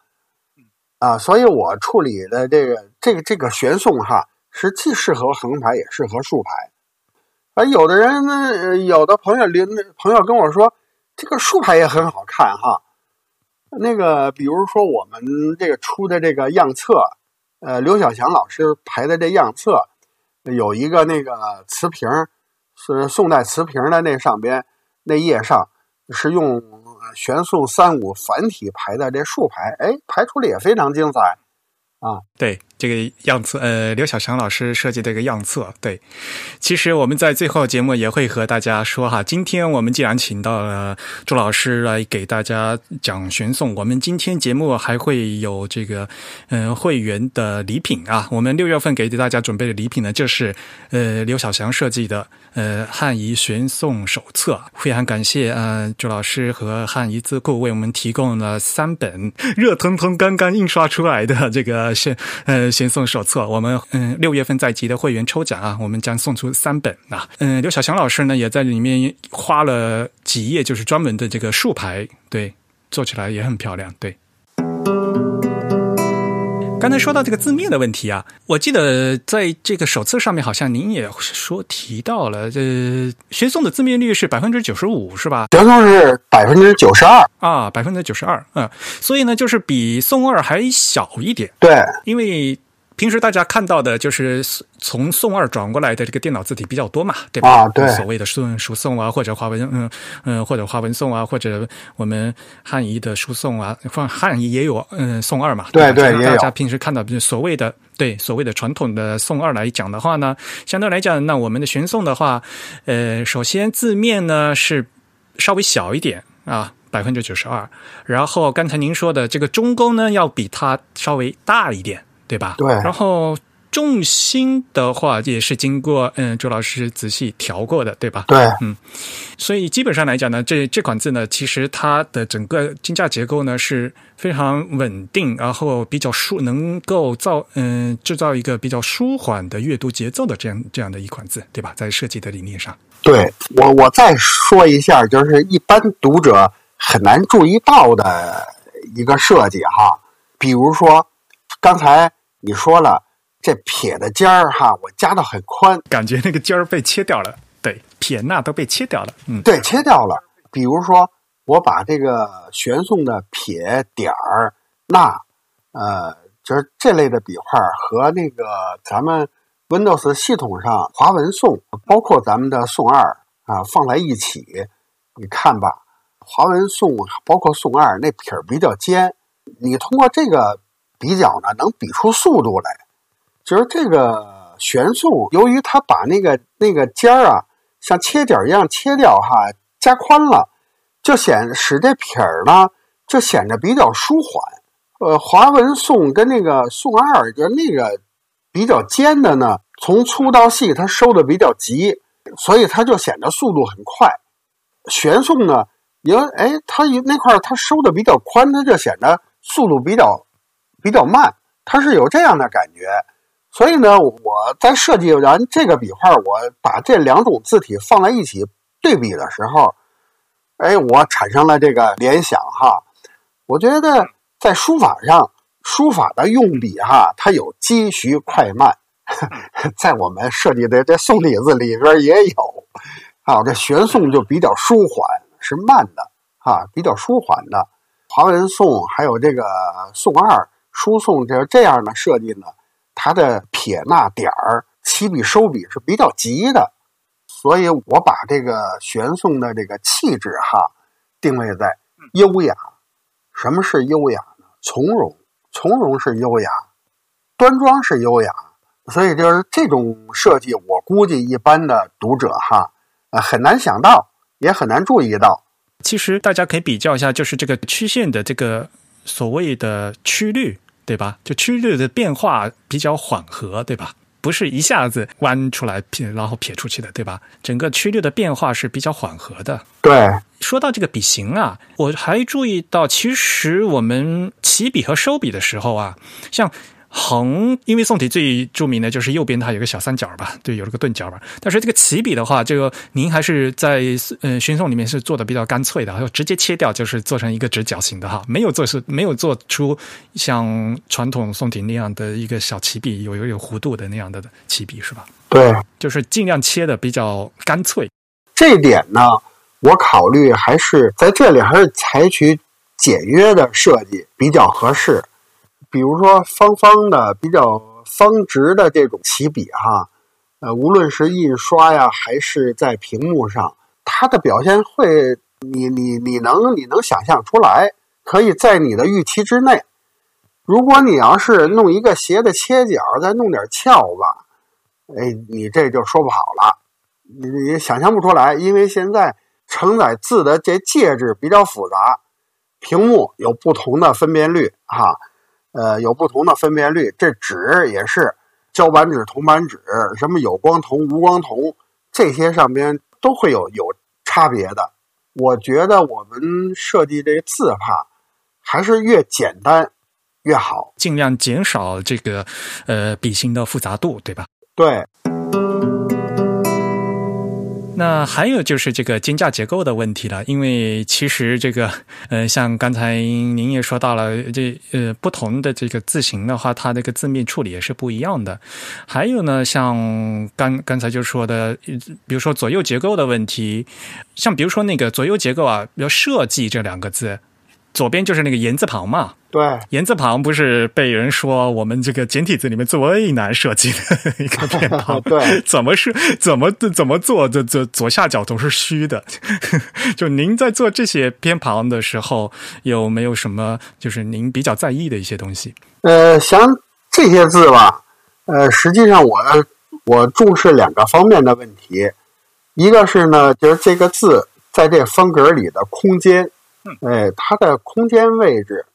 S2: 啊，所以我处理的这个这个这个悬送哈，是既适合横排也适合竖排。而有的人呢，有的朋友邻朋友跟我说，这个竖排也很好看哈。那个比如说我们这个出的这个样册，呃，刘小强老师排的这样册，有一个那个瓷瓶。是宋代瓷瓶的那上边那页上是用玄宋三五繁体排在这竖排，哎，排出来也非常精彩啊！
S1: 对。这个样册，呃，刘小强老师设计的一个样册。对，其实我们在最后节目也会和大家说哈，今天我们既然请到了朱老师来给大家讲玄颂，我们今天节目还会有这个，嗯，会员的礼品啊。我们六月份给大家准备的礼品呢，就是呃刘小强设计的呃汉仪玄颂手册。非常感谢呃朱老师和汉仪字库为我们提供了三本热腾腾刚刚印刷出来的这个是呃。先送手册，我们嗯六月份在即的会员抽奖啊，我们将送出三本啊。嗯，刘小强老师呢也在里面花了几页，就是专门的这个竖排，对，做起来也很漂亮。对，刚才说到这个字面的问题啊，我记得在这个手册上面好像您也说提到了，呃，学送的字面率是百分之九十五，是吧？
S2: 学送是百分之九十二
S1: 啊，百分之九十二，嗯，所以呢，就是比宋二还小一点，
S2: 对，
S1: 因为。平时大家看到的就是从宋二转过来的这个电脑字体比较多嘛，对吧？
S2: 啊，对，
S1: 所谓的书书宋啊，或者华文，嗯嗯，或者华文宋啊，或者我们汉仪的书宋啊，放汉仪也有嗯宋二嘛，
S2: 对对，
S1: 大家平时看到所谓的对所谓的传统的宋二来讲的话呢，相对来讲，那我们的玄宋的话，呃，首先字面呢是稍微小一点啊，百分之九十二。然后刚才您说的这个中宫呢，要比它稍微大一点，对吧？
S2: 对。
S1: 然后重心的话，也是经过嗯周老师仔细调过的，对吧？
S2: 对。
S1: 嗯。所以基本上来讲呢，这这款字呢，其实它的整个金价结构呢是非常稳定，然后比较舒，能够造嗯制造一个比较舒缓的阅读节奏的这样这样的一款字，对吧？在设计的理念上。
S2: 对我，我再说一下，就是一般读者很难注意到的一个设计哈。比如说，刚才你说了这撇的尖儿哈，我加的很宽，
S1: 感觉那个尖儿被切掉了。对，撇捺都被切掉了。嗯，
S2: 对，切掉了。比如说，我把这个玄宋的撇点儿捺，呃，就是这类的笔画和那个咱们。Windows 系统上华文宋，包括咱们的宋二啊，放在一起，你看吧，华文宋包括宋二那撇儿比较尖，你通过这个比较呢，能比出速度来。就是这个玄宋，由于它把那个那个尖儿啊，像切角一样切掉哈，加宽了，就显使这撇儿呢，就显得比较舒缓。呃，华文宋跟那个宋二就那个。比较尖的呢，从粗到细，它收的比较急，所以它就显得速度很快。玄宋呢，因为哎，它那块它收的比较宽，它就显得速度比较比较慢，它是有这样的感觉。所以呢，我在设计完这个笔画，我把这两种字体放在一起对比的时候，哎，我产生了这个联想哈。我觉得在书法上。书法的用笔哈，它有积徐快慢，<laughs> 在我们设计的这宋体字里边也有。啊，这玄宋就比较舒缓，是慢的啊，比较舒缓的。华文宋还有这个宋二、书宋这这样的设计呢，它的撇捺点儿、起笔收笔是比较急的，所以我把这个玄宋的这个气质哈定位在优雅。什么是优雅呢？从容。从容是优雅，端庄是优雅，所以就是这种设计，我估计一般的读者哈，呃，很难想到，也很难注意到。
S1: 其实大家可以比较一下，就是这个曲线的这个所谓的曲率，对吧？就曲率的变化比较缓和，对吧？不是一下子弯出来撇，然后撇出去的，对吧？整个曲率的变化是比较缓和的。
S2: 对，
S1: 说到这个笔形啊，我还注意到，其实我们起笔和收笔的时候啊，像。横，因为宋体最著名的就是右边它有个小三角吧，对，有了个钝角吧。但是这个起笔的话，这个您还是在嗯玄宋里面是做的比较干脆的，就直接切掉，就是做成一个直角形的哈，没有做是没有做出像传统宋体那样的一个小起笔，有有有弧度的那样的起笔是吧？
S2: 对，
S1: 就是尽量切的比较干脆。
S2: 这点呢，我考虑还是在这里还是采取简约的设计比较合适。比如说方方的、比较方直的这种起笔哈，呃，无论是印刷呀，还是在屏幕上，它的表现会，你你你能你能想象出来，可以在你的预期之内。如果你要是弄一个斜的切角，再弄点翘吧，哎，你这就说不好了，你你想象不出来，因为现在承载字的这介质比较复杂，屏幕有不同的分辨率哈。呃，有不同的分辨率，这纸也是胶板纸、铜板纸，什么有光铜、无光铜，这些上边都会有有差别的。我觉得我们设计这字帕，还是越简单越好，
S1: 尽量减少这个呃笔芯的复杂度，对吧？
S2: 对。
S1: 那还有就是这个金价结构的问题了，因为其实这个，<laughs> 呃，像刚才您也说到了，这呃不同的这个字形的话，它这个字面处理也是不一样的。还有呢，像刚刚才就说的，比如说左右结构的问题，像比如说那个左右结构啊，比如设计这两个字。左边就是那个言字旁嘛，
S2: 对，
S1: 言字旁不是被人说我们这个简体字里面最难设计的一个偏旁，<laughs>
S2: 对，
S1: 怎么是怎么怎么做，这这左下角都是虚的。<laughs> 就您在做这些偏旁的时候，有没有什么就是您比较在意的一些东西？
S2: 呃，像这些字吧，呃，实际上我我重视两个方面的问题，一个是呢，就是这个字在这方格里的空间，哎，它的空间位置，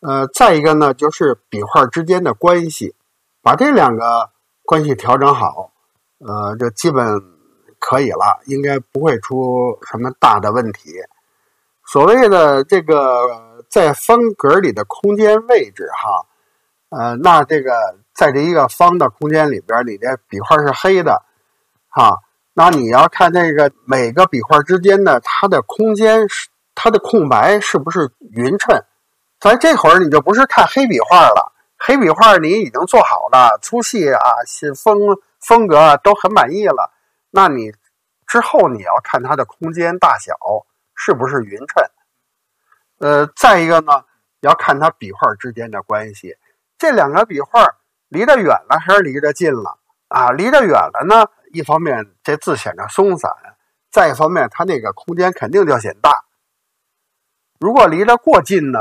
S2: 呃，再一个呢，就是笔画之间的关系，把这两个关系调整好，呃，这基本可以了，应该不会出什么大的问题。所谓的这个在方格里的空间位置，哈，呃，那这个在这一个方的空间里边，你的笔画是黑的，哈。那你要看这个每个笔画之间的它的空间是它的空白是不是匀称？在这会儿你就不是看黑笔画了，黑笔画你已经做好了，粗细啊、风风格啊都很满意了。那你之后你要看它的空间大小是不是匀称？呃，再一个呢，要看它笔画之间的关系，这两个笔画离得远了还是离得近了？啊，离得远了呢。一方面这字显得松散，再一方面它那个空间肯定就显大。如果离得过近呢，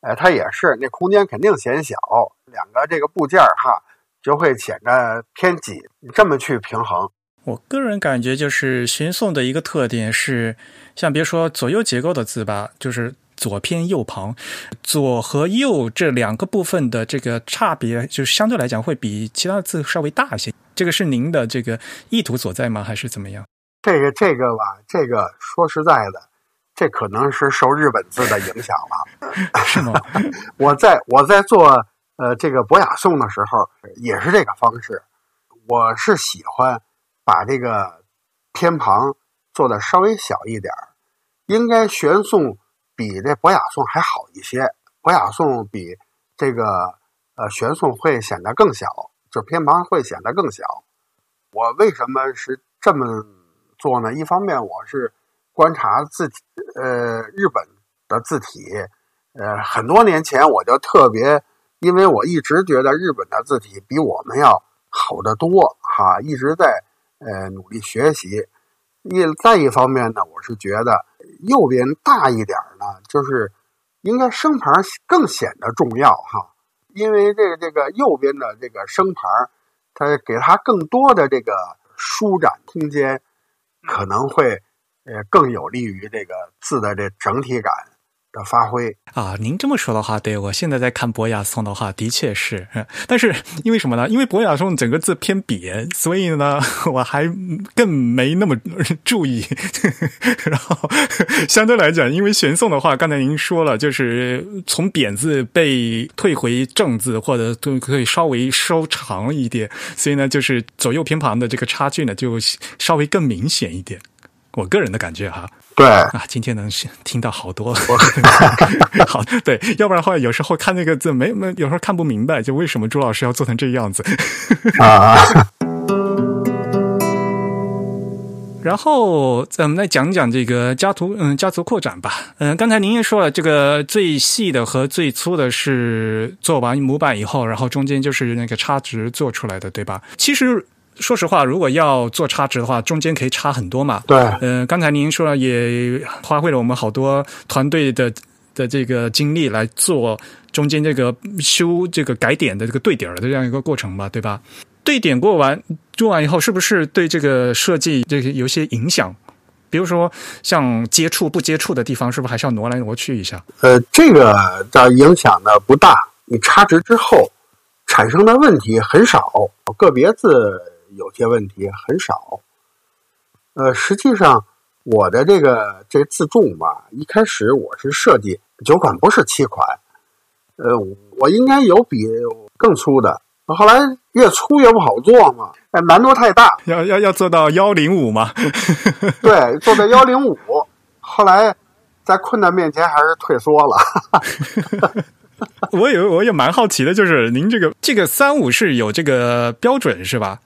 S2: 哎，它也是那空间肯定显小，两个这个部件哈就会显得偏紧。这么去平衡，
S1: 我个人感觉就是寻宋的一个特点是，像别说左右结构的字吧，就是左偏右旁，左和右这两个部分的这个差别，就是相对来讲会比其他的字稍微大一些。这个是您的这个意图所在吗？还是怎么样？
S2: 这个这个吧，这个说实在的，这可能是受日本字的影响了，<laughs>
S1: 是吗？<laughs>
S2: 我在我在做呃这个博雅颂的时候，也是这个方式。我是喜欢把这个偏旁做的稍微小一点儿应该玄颂比这博雅颂还好一些，博雅颂比这个呃玄颂会显得更小。就偏旁会显得更小。我为什么是这么做呢？一方面，我是观察字体，呃，日本的字体，呃，很多年前我就特别，因为我一直觉得日本的字体比我们要好得多，哈，一直在呃努力学习。一再一方面呢，我是觉得右边大一点呢，就是应该声盘更显得重要，哈。因为这个这个右边的这个声盘，它给它更多的这个舒展空间，可能会呃更有利于这个字的这整体感。的发挥
S1: 啊，您这么说的话，对我现在在看博雅颂的话，的确是，但是因为什么呢？因为博雅颂整个字偏扁，所以呢，<laughs> 我还更没那么 <laughs> 注意。<laughs> 然后相对来讲，因为玄颂的话，刚才您说了，就是从扁字被退回正字，或者都可以稍微收长一点，所以呢，就是左右偏旁的这个差距呢，就稍微更明显一点。我个人的感觉哈。
S2: 对
S1: 啊，今天能听到好多 <laughs> 好对，要不然的话，有时候看那个字没没，有时候看不明白，就为什么朱老师要做成这个样子
S2: 啊？<laughs>
S1: 然后咱们来讲讲这个家族，嗯，家族扩展吧。嗯，刚才您也说了，这个最细的和最粗的是做完模板以后，然后中间就是那个差值做出来的，对吧？其实。说实话，如果要做差值的话，中间可以差很多嘛。
S2: 对，
S1: 嗯，刚才您说了，也花费了我们好多团队的的这个精力来做中间这个修这个改点的这个对点的这样一个过程吧，对吧？对点过完做完以后，是不是对这个设计这个有些影响？比如说像接触不接触的地方，是不是还是要挪来挪去一下？
S2: 呃，这个的影响呢不大，你差值之后产生的问题很少，个别字。有些问题很少，呃，实际上我的这个这自重吧，一开始我是设计九款不是七款，呃，我应该有比更粗的，后来越粗越不好做嘛，哎，难度太大，
S1: 要要要做到幺零五嘛，<laughs>
S2: 对，做到幺零五，后来在困难面前还是退缩了。<laughs>
S1: 我有我也蛮好奇的，就是您这个这个三五是有这个标准是吧？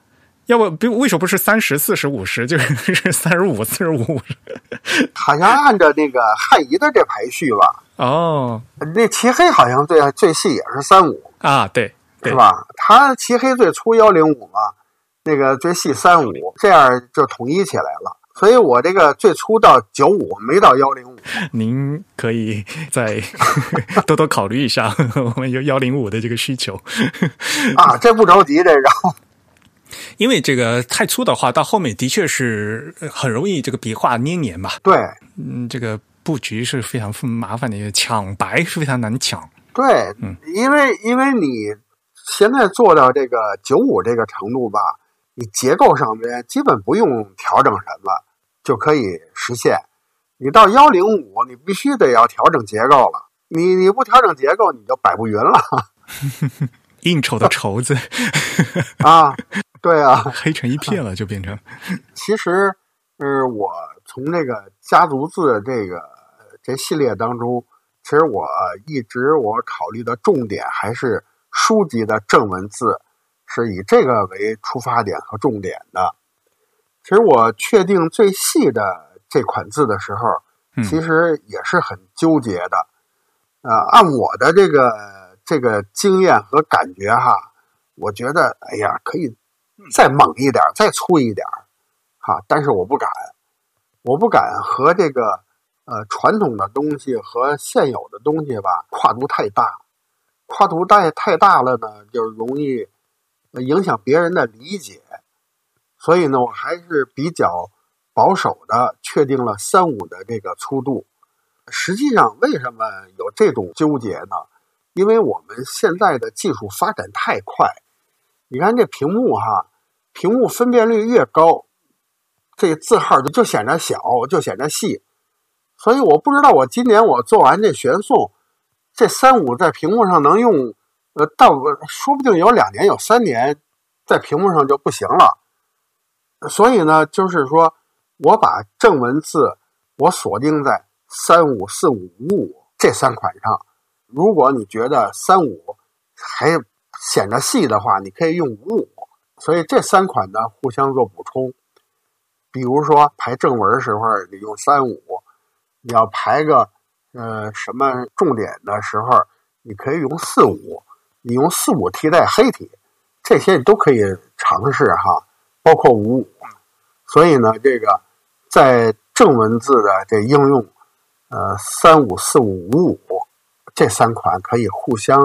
S1: 要不，比为什么不是三十四十五十，就是 <laughs> 三十五四十五五十？<laughs>
S2: 好像按照那个汉仪的这排序吧。
S1: 哦，
S2: 那齐黑好像最最细也是三五
S1: 啊，对，
S2: 是吧？它齐黑最粗幺零五嘛，那个最细三五，这样就统一起来了。所以我这个最粗到九五，没到幺零五。<laughs>
S1: 您可以再多多考虑一下，我们有幺零五的这个需求
S2: 啊，这不着急，这个。
S1: 因为这个太粗的话，到后面的确是很容易这个笔画粘黏嘛。
S2: 对，
S1: 嗯，这个布局是非常麻烦的，一个抢白是非常难抢。
S2: 对，
S1: 嗯，
S2: 因为因为你现在做到这个九五这个程度吧，你结构上面基本不用调整什么就可以实现。你到幺零五，你必须得要调整结构了。你你不调整结构，你就摆不匀了。<laughs> <laughs> <laughs>
S1: 应酬的酬字 <laughs>
S2: 啊，对啊，
S1: 黑成一片了，就变成。<laughs>
S2: 其实，呃，我从这个家族字这个这系列当中，其实我一直我考虑的重点还是书籍的正文字，是以这个为出发点和重点的。其实我确定最细的这款字的时候，其实也是很纠结的。呃，按我的这个。这个经验和感觉哈，我觉得哎呀，可以再猛一点，再粗一点，哈。但是我不敢，我不敢和这个呃传统的东西和现有的东西吧跨度太大，跨度太太大了呢，就容易影响别人的理解。所以呢，我还是比较保守的，确定了三五的这个粗度。实际上，为什么有这种纠结呢？因为我们现在的技术发展太快，你看这屏幕哈，屏幕分辨率越高，这字号就就显得小，就显得细。所以我不知道我今年我做完这玄宋，这三五在屏幕上能用，呃，到说不定有两年有三年，在屏幕上就不行了。所以呢，就是说我把正文字我锁定在三五四五五五这三款上。如果你觉得三五还显得细的话，你可以用五五。所以这三款呢互相做补充。比如说排正文时候你用三五，你要排个呃什么重点的时候，你可以用四五。你用四五替代黑体，这些你都可以尝试哈，包括五五。所以呢，这个在正文字的这应用，呃，三五四五五五。这三款可以互相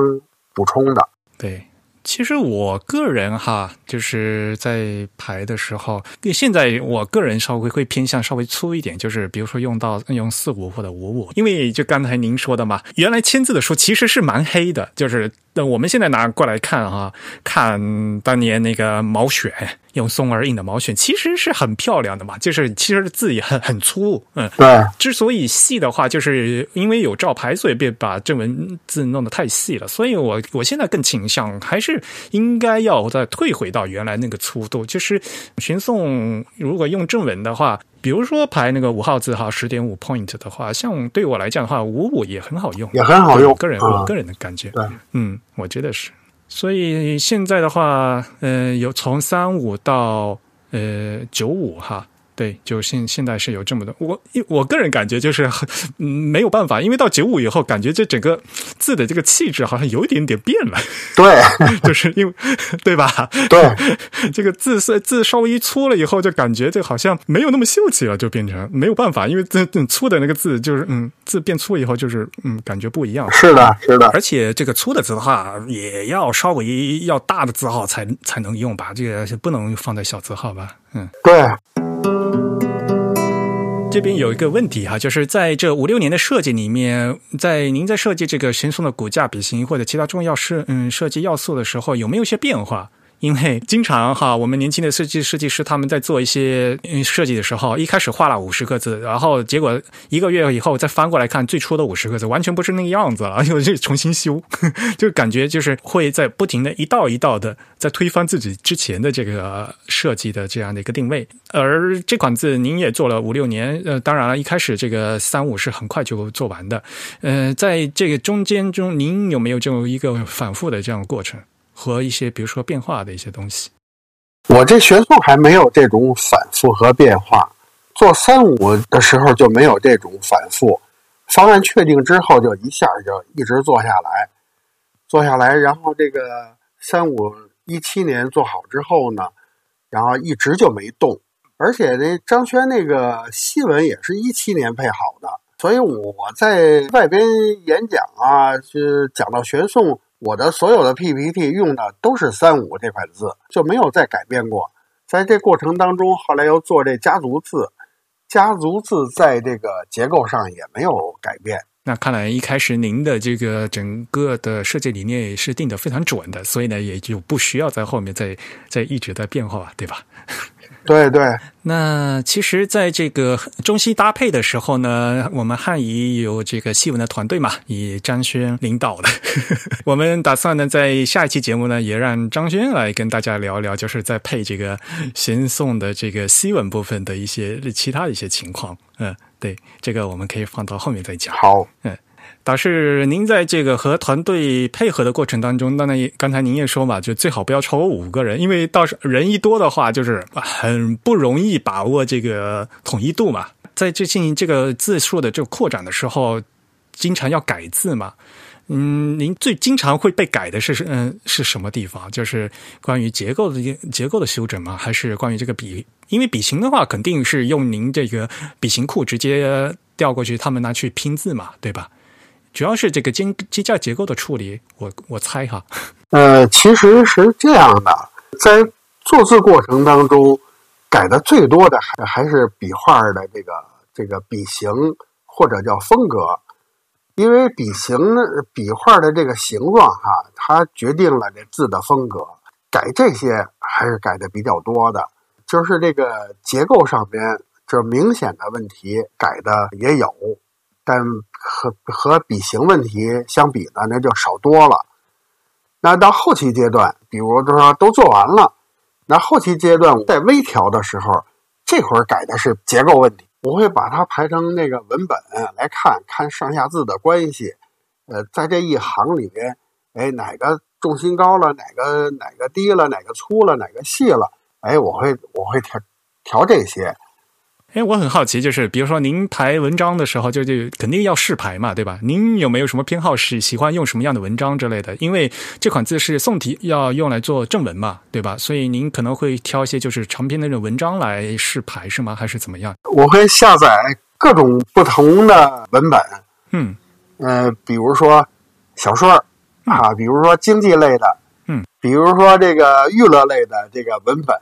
S2: 补充的。
S1: 对，其实我个人哈，就是在排的时候，现在我个人稍微会偏向稍微粗一点，就是比如说用到用四五或者五五，因为就刚才您说的嘛，原来签字的书其实是蛮黑的，就是那我们现在拿过来看哈，看当年那个毛选。用松而硬的毛选其实是很漂亮的嘛，就是其实字也很很粗，嗯，
S2: 对。
S1: 之所以细的话，就是因为有照牌，所以别把正文字弄得太细了。所以我我现在更倾向还是应该要再退回到原来那个粗度。就是寻宋如果用正文的话，比如说排那个五号字哈，十点五 point 的话，像对我来讲的话，五五也很好用，
S2: 也很好用。
S1: 个人我个人的感觉，
S2: 对，
S1: 嗯，我觉得是。所以现在的话，呃，有从三五到呃九五哈。对，就现现在是有这么多，我我个人感觉就是很没有办法，因为到九五以后，感觉这整个字的这个气质好像有一点点变了。
S2: 对，<laughs>
S1: 就是因为对吧？
S2: 对，<laughs>
S1: 这个字是字稍微一粗了以后，就感觉这好像没有那么秀气了，就变成没有办法，因为这粗的那个字就是嗯，字变粗以后就是嗯，感觉不一样。
S2: 是的，是的，
S1: 而且这个粗的字的话，也要稍微要大的字号才才能用吧，这个不能放在小字号吧？嗯，
S2: 对。
S1: 这边有一个问题哈，就是在这五六年的设计里面，在您在设计这个神松的骨架、笔形或者其他重要设嗯设计要素的时候，有没有一些变化？因为经常哈，我们年轻的设计设计师他们在做一些设计的时候，一开始画了五十个字，然后结果一个月以后再翻过来看最初的五十个字，完全不是那个样子了，又就重新修，<laughs> 就感觉就是会在不停的一道一道的在推翻自己之前的这个设计的这样的一个定位。而这款字您也做了五六年，呃，当然了，一开始这个三五是很快就做完的，呃，在这个中间中，您有没有这么一个反复的这样的过程？和一些比如说变化的一些东西，
S2: 我这学速还没有这种反复和变化。做三五的时候就没有这种反复，方案确定之后就一下就一直做下来，做下来，然后这个三五一七年做好之后呢，然后一直就没动。而且那张轩那个西文也是一七年配好的，所以我在外边演讲啊，是讲到玄宋。我的所有的 PPT 用的都是三五这款字，就没有再改变过。在这过程当中，后来又做这家族字，家族字在这个结构上也没有改变。
S1: 那看来一开始您的这个整个的设计理念也是定的非常准的，所以呢也就不需要在后面再再一直在变化，对吧？<laughs>
S2: 对对，
S1: 那其实，在这个中西搭配的时候呢，我们汉仪有这个细文的团队嘛，以张轩领导的。<laughs> 我们打算呢，在下一期节目呢，也让张轩来跟大家聊一聊，就是在配这个 <laughs> 行颂的这个西文部分的一些其他的一些情况。嗯，对，这个我们可以放到后面再讲。
S2: 好，
S1: 嗯。导师，您在这个和团队配合的过程当中，当然刚才您也说嘛，就最好不要超过五个人，因为到时人一多的话，就是很不容易把握这个统一度嘛。在这进行这个字数的这个扩展的时候，经常要改字嘛。嗯，您最经常会被改的是是嗯是什么地方？就是关于结构的结构的修整吗？还是关于这个笔？因为笔型的话，肯定是用您这个笔型库直接调过去，他们拿去拼字嘛，对吧？主要是这个机机架结构的处理，我我猜哈。
S2: 呃，其实是这样的，在做字过程当中，改的最多的还还是笔画的这个这个笔形或者叫风格，因为笔形笔画的这个形状哈，它决定了这字的风格。改这些还是改的比较多的，就是这个结构上边，就明显的问题改的也有。但和和笔形问题相比呢，那就少多了。那到后期阶段，比如说都做完了，那后期阶段在微调的时候，这会儿改的是结构问题。我会把它排成那个文本来看，看上下字的关系。呃，在这一行里边，哎，哪个重心高了，哪个哪个低了，哪个粗了，哪个细了，哎，我会我会调调这些。
S1: 哎，我很好奇，就是比如说您排文章的时候，就就肯定要试排嘛，对吧？您有没有什么偏好，是喜欢用什么样的文章之类的？因为这款字是宋体，要用来做正文嘛，对吧？所以您可能会挑一些就是长篇的那种文章来试排，是吗？还是怎么样？
S2: 我会下载各种不同的文本，
S1: 嗯，
S2: 呃，比如说小说啊，比如说经济类的，
S1: 嗯，
S2: 比如说这个娱乐类的这个文本。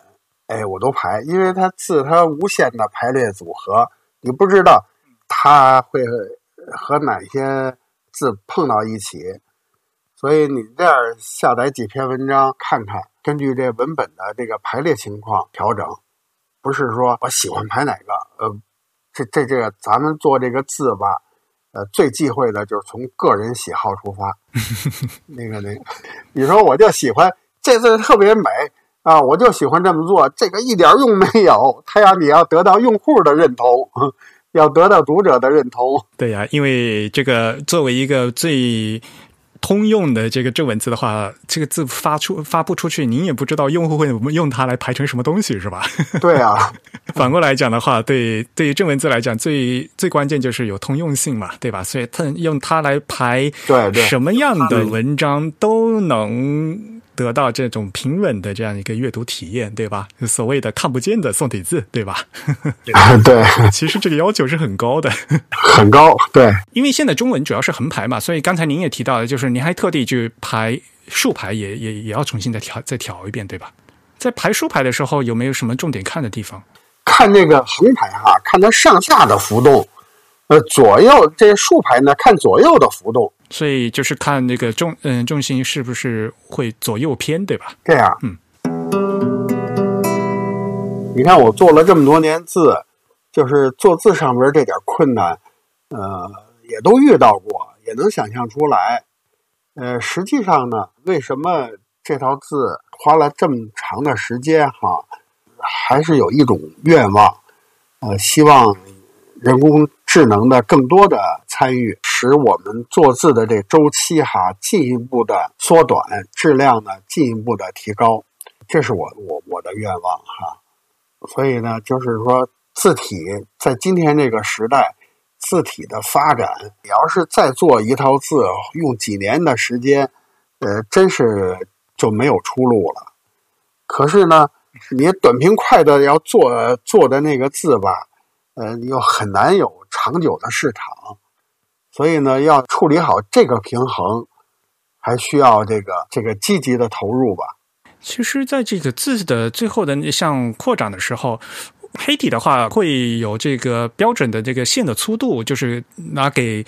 S2: 哎，我都排，因为它字它无限的排列组合，你不知道它会和哪些字碰到一起，所以你这样下载几篇文章看看，根据这文本的这个排列情况调整，不是说我喜欢排哪个，呃，这这这个咱们做这个字吧，呃，最忌讳的就是从个人喜好出发，<laughs> 那个那个，你说我就喜欢这字特别美。啊，我就喜欢这么做，这个一点用没有。他要你要得到用户的认同，要得到读者的认同。
S1: 对呀，因为这个作为一个最通用的这个正文字的话，这个字发出发布出去，您也不知道用户会用它来排成什么东西，是吧？<laughs>
S2: 对啊。
S1: 反过来讲的话，对对于正文字来讲，最最关键就是有通用性嘛，对吧？所以它用它来排，
S2: 对对，
S1: 什么样的文章都能。得到这种平稳的这样一个阅读体验，对吧？所谓的看不见的宋体字，对吧？<laughs>
S2: 对，
S1: 其实这个要求是很高的，
S2: 很高。对，
S1: 因为现在中文主要是横排嘛，所以刚才您也提到了，就是您还特地去排竖排，也也也要重新再调再调一遍，对吧？在排竖排的时候，有没有什么重点看的地方？
S2: 看那个横排哈，看它上下的浮动。呃，左右这竖排呢，看左右的浮动，
S1: 所以就是看那个重嗯重心是不是会左右偏，对吧？
S2: 这样，
S1: 嗯。
S2: 你看我做了这么多年字，就是做字上边这点困难，呃，也都遇到过，也能想象出来。呃，实际上呢，为什么这套字花了这么长的时间哈，还是有一种愿望，呃，希望人工。智能的更多的参与，使我们做字的这周期哈进一步的缩短，质量呢进一步的提高，这是我我我的愿望哈。所以呢，就是说字体在今天这个时代，字体的发展，你要是再做一套字，用几年的时间，呃，真是就没有出路了。可是呢，你短平快的要做做的那个字吧，呃，又很难有。长久的市场，所以呢，要处理好这个平衡，还需要这个这个积极的投入吧。
S1: 其实，在这个字的最后的像扩展的时候，黑体的话会有这个标准的这个线的粗度，就是拿给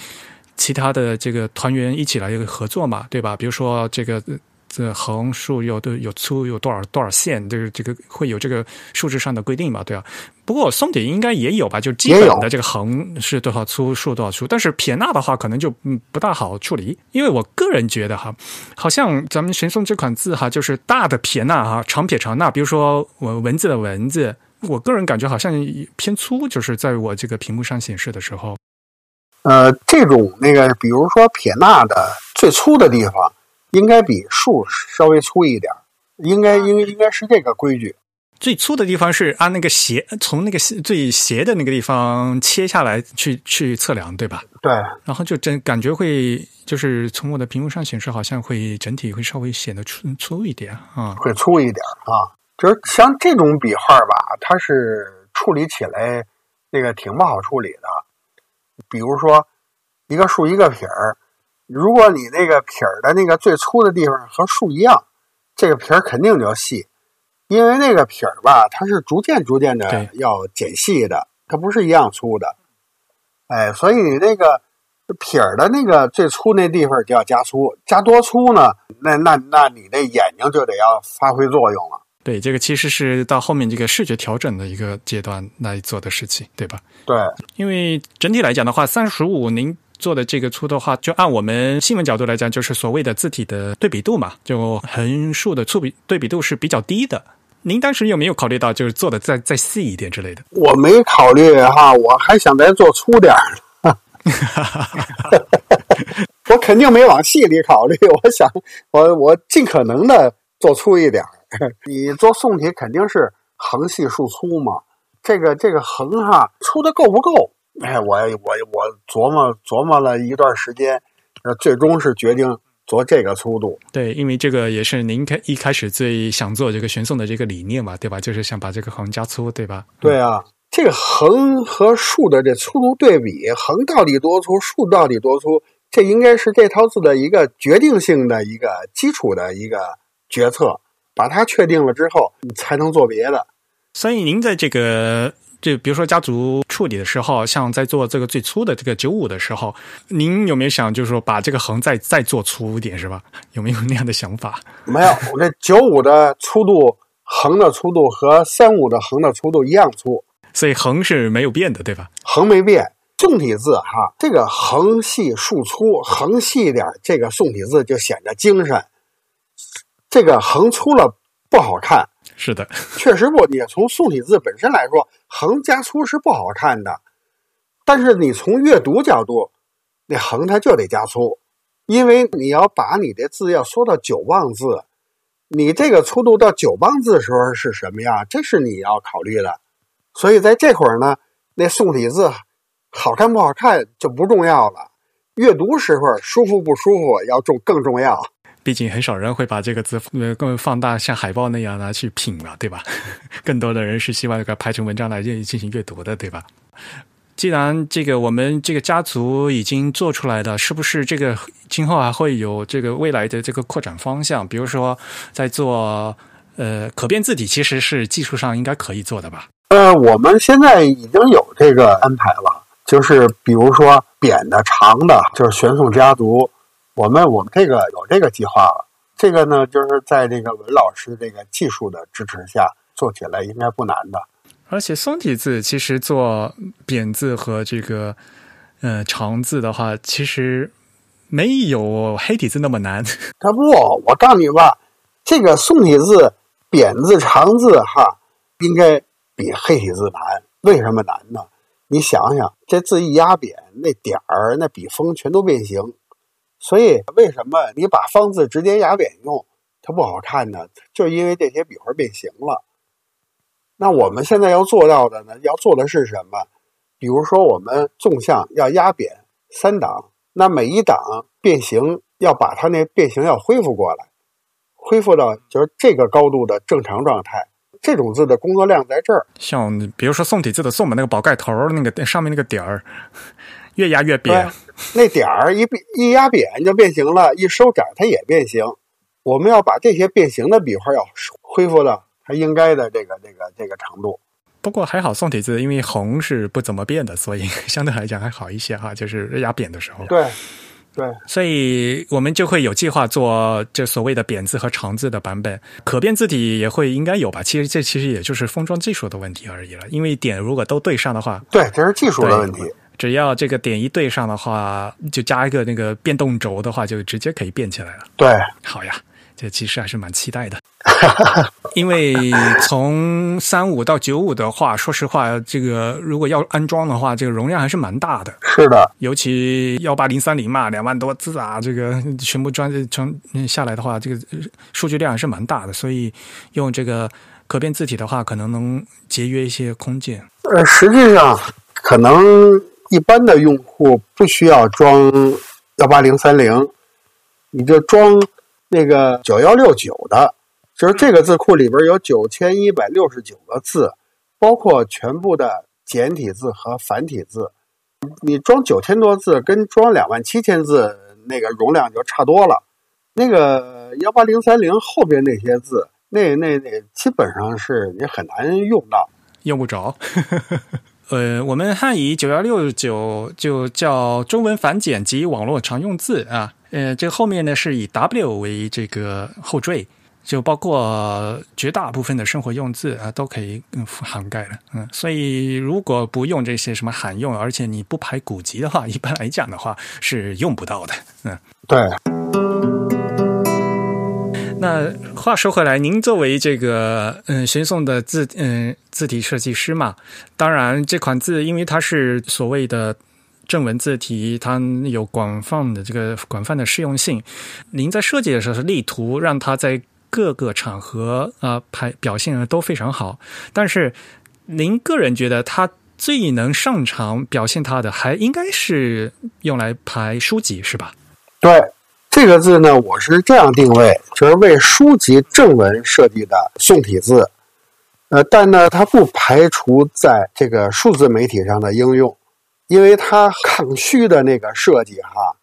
S1: 其他的这个团员一起来合作嘛，对吧？比如说这个。这横竖有的有粗有多少多少线，就是这个会有这个数值上的规定吧？对啊。不过松体应该也有吧？就基本的这个横是多少粗，竖多少粗。但是撇捺的话，可能就嗯不大好处理。因为我个人觉得哈，好像咱们玄颂这款字哈，就是大的撇捺哈，长撇长捺。比如说我文字的文字，我个人感觉好像偏粗，就是在我这个屏幕上显示的时候。
S2: 呃，这种那个，比如说撇捺的最粗的地方。应该比竖稍微粗一点，应该应应该是这个规矩。
S1: 最粗的地方是按那个斜，从那个最斜的那个地方切下来去去测量，对吧？
S2: 对。
S1: 然后就整感觉会，就是从我的屏幕上显示，好像会整体会稍微显得粗粗一点啊，
S2: 会粗一点啊。就是像这种笔画吧，它是处理起来那个挺不好处理的。比如说一个竖一个撇儿。如果你那个撇儿的那个最粗的地方和竖一样，这个撇儿肯定就细，因为那个撇儿吧，它是逐渐逐渐的要减细的，它不是一样粗的。哎，所以你那个撇儿的那个最粗那地方就要加粗，加多粗呢？那那那你那眼睛就得要发挥作用了。
S1: 对，这个其实是到后面这个视觉调整的一个阶段来做的事情，对吧？
S2: 对，
S1: 因为整体来讲的话，三十五您。做的这个粗的话，就按我们新闻角度来讲，就是所谓的字体的对比度嘛，就横竖的粗比对比度是比较低的。您当时有没有考虑到，就是做的再再细一点之类的？
S2: 我没考虑哈，我还想再做粗点儿。<laughs> 我肯定没往细里考虑，我想我我尽可能的做粗一点。你做宋体肯定是横细竖粗嘛，这个这个横哈粗的够不够？哎，我我我琢磨琢磨了一段时间，呃，最终是决定做这个粗度。
S1: 对，因为这个也是您开一开始最想做这个玄颂的这个理念嘛，对吧？就是想把这个横加粗，对吧？
S2: 对啊，这个横和竖的这粗度对比，横到底多粗，竖到底多粗，这应该是这套字的一个决定性的一个基础的一个决策。把它确定了之后，你才能做别的。
S1: 所以您在这个。就比如说家族处理的时候，像在做这个最粗的这个九五的时候，您有没有想就是说把这个横再再做粗一点，是吧？有没有那样的想法？
S2: 没有，我这九五的粗度，横的粗度和三五的横的粗度一样粗，
S1: 所以横是没有变的，对吧？
S2: 横没变，宋体字哈，这个横细竖粗，横细一点，这个宋体字就显得精神；这个横粗了不好看。
S1: 是的，<laughs>
S2: 确实不。你从宋体字本身来说，横加粗是不好看的。但是你从阅读角度，那横它就得加粗，因为你要把你的字要缩到九望字，你这个粗度到九望字的时候是什么样？这是你要考虑的。所以在这会儿呢，那宋体字好看不好看就不重要了，阅读时候舒服不舒服要重更重要。
S1: 毕竟很少人会把这个字呃更放大，像海报那样拿去品了，对吧？<laughs> 更多的人是希望这个拍成文章来进进行阅读的，对吧？既然这个我们这个家族已经做出来了，是不是这个今后还会有这个未来的这个扩展方向？比如说在做呃可变字体，其实是技术上应该可以做的吧？
S2: 呃，我们现在已经有这个安排了，就是比如说扁的、长的，就是玄宋家族。我们我们这个有这个计划了，这个呢就是在这个文老师这个技术的支持下做起来应该不难的。
S1: 而且宋体字其实做扁字和这个呃长字的话，其实没有黑体字那么难。<laughs>
S2: 他不，我告诉你吧，这个宋体字扁字长字哈，应该比黑体字难。为什么难呢？你想想，这字一压扁，那点儿那笔锋全都变形。所以，为什么你把方字直接压扁用，它不好看呢？就是因为这些笔画变形了。那我们现在要做到的呢，要做的是什么？比如说，我们纵向要压扁三档，那每一档变形要把它那变形要恢复过来，恢复到就是这个高度的正常状态。这种字的工作量在这儿。
S1: 像比如说宋体字的宋嘛，那个宝盖头那个上面那个点儿。越压越扁。
S2: 那点儿一一压扁就变形了，一收窄它也变形。我们要把这些变形的笔画要恢复到它应该的这个这个这个长度。
S1: 不过还好，宋体字因为横是不怎么变的，所以 <laughs> 相对来讲还好一些哈。就是压扁的时候，
S2: 对对，
S1: 所以我们就会有计划做这所谓的扁字和长字的版本，可变字体也会应该有吧。其实这其实也就是封装技术的问题而已了。因为点如果都对上的话，
S2: 对，这是技术的问题。
S1: 只要这个点一对上的话，就加一个那个变动轴的话，就直接可以变起来了。
S2: 对，
S1: 好呀。这其实还是蛮期待的，<laughs> 因为从三五到九五的话，说实话，这个如果要安装的话，这个容量还是蛮大的。
S2: 是的，
S1: 尤其幺八零三零嘛，两万多字啊，这个全部装成下来的话，这个数据量还是蛮大的。所以用这个可变字体的话，可能能节约一些空间。
S2: 呃，实际上可能一般的用户不需要装幺八零三零，你就装。那个九幺六九的，就是这个字库里边有九千一百六十九个字，包括全部的简体字和繁体字。你装九千多字，跟装两万七千字那个容量就差多了。那个幺八零三零后边那些字，那那那基本上是你很难用到，
S1: 用不着。<laughs> 呃，我们汉语九幺六九就叫中文繁简及网络常用字啊。呃，这后面呢是以 W 为这个后缀，就包括绝大部分的生活用字啊都可以嗯涵盖了。嗯，所以如果不用这些什么罕用，而且你不排古籍的话，一般来讲的话是用不到的。嗯，
S2: 对。
S1: 那话说回来，您作为这个嗯玄宋的字嗯字体设计师嘛，当然这款字因为它是所谓的。正文字体它有广泛的这个广泛的适用性，您在设计的时候是力图让它在各个场合啊排表现的都非常好，但是您个人觉得它最能上场表现它的还应该是用来排书籍是吧？
S2: 对，这个字呢，我是这样定位，就是为书籍正文设计的宋体字，呃，但呢，它不排除在这个数字媒体上的应用。因为它抗虚的那个设计，哈，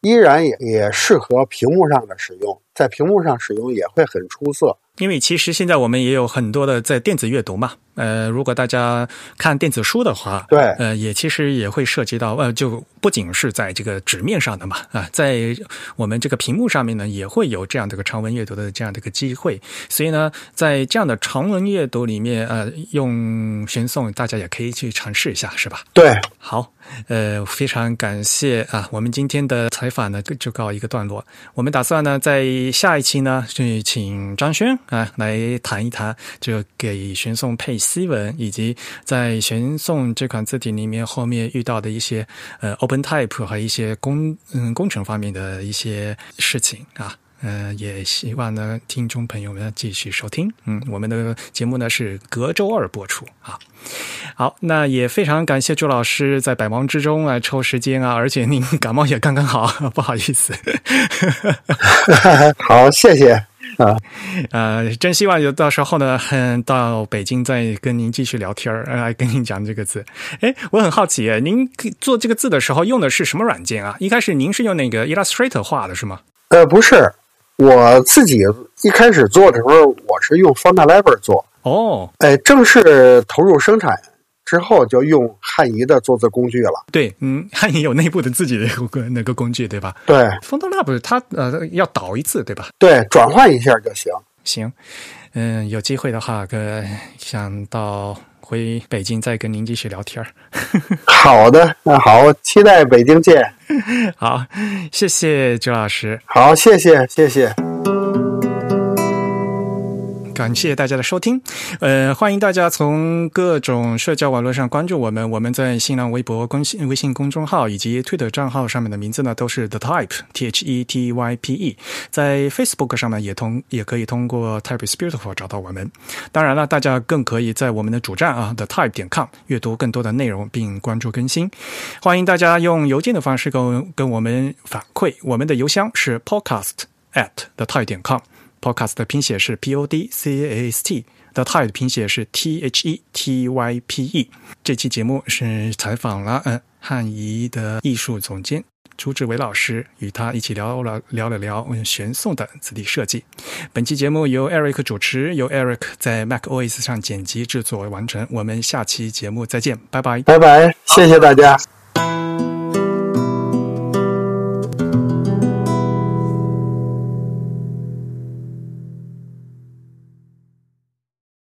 S2: 依然也也适合屏幕上的使用，在屏幕上使用也会很出色。
S1: 因为其实现在我们也有很多的在电子阅读嘛。呃，如果大家看电子书的话，
S2: 对，
S1: 呃，也其实也会涉及到，呃，就不仅是在这个纸面上的嘛，啊，在我们这个屏幕上面呢，也会有这样的一个长文阅读的这样的一个机会。所以呢，在这样的长文阅读里面，呃，用玄宋，大家也可以去尝试一下，是吧？
S2: 对，
S1: 好，呃，非常感谢啊，我们今天的采访呢就告一个段落。我们打算呢，在下一期呢，去请张轩啊来谈一谈，就给玄宋配。西文以及在玄宋这款字体里面后面遇到的一些呃 Open Type 和一些工嗯工程方面的一些事情啊，呃，也希望呢听众朋友们继续收听。嗯，我们的节目呢是隔周二播出啊。好，那也非常感谢朱老师在百忙之中啊抽时间啊，而且您感冒也刚刚好，<laughs> 不好意思。<laughs>
S2: 好，谢谢。啊，<laughs>
S1: 呃，真希望有到时候呢，到北京再跟您继续聊天儿，来跟您讲这个字。哎，我很好奇，您做这个字的时候用的是什么软件啊？一开始您是用那个 Illustrator 画的是吗？
S2: 呃，不是，我自己一开始做的时候，我是用 FontLab 做。
S1: 哦，
S2: 哎，正式投入生产。之后就用汉仪的做字工具了。
S1: 对，嗯，汉仪有内部的自己的一个 <laughs> 那个工具，对吧？
S2: 对
S1: ，FontLab 它呃要导一次，对吧？
S2: 对，转换一下就行。
S1: 行，嗯，有机会的话，哥想到回北京再跟您继续聊天儿。<laughs>
S2: 好的，那好，期待北京见。<laughs>
S1: 好，谢谢周老师。
S2: 好，谢谢，谢谢。
S1: 感谢大家的收听，呃，欢迎大家从各种社交网络上关注我们。我们在新浪微博、公信微信公众号以及推特账号上面的名字呢，都是 The Type T H E T Y P E。在 Facebook 上面也通也可以通过 Type is Beautiful 找到我们。当然了，大家更可以在我们的主站啊 The Type 点 com 阅读更多的内容并关注更新。欢迎大家用邮件的方式跟跟我们反馈，我们的邮箱是 Podcast at The Type 点 com。Podcast 的拼写是 P O D C A S T，The Type 拼写是 T H E T Y P E。这期节目是采访了嗯汉仪的艺术总监朱志伟老师，与他一起聊了聊了聊玄宋的字体设计。本期节目由 Eric 主持，由 Eric 在 Mac OS 上剪辑制作完成。我们下期节目再见，拜拜，
S2: 拜拜，谢谢大家。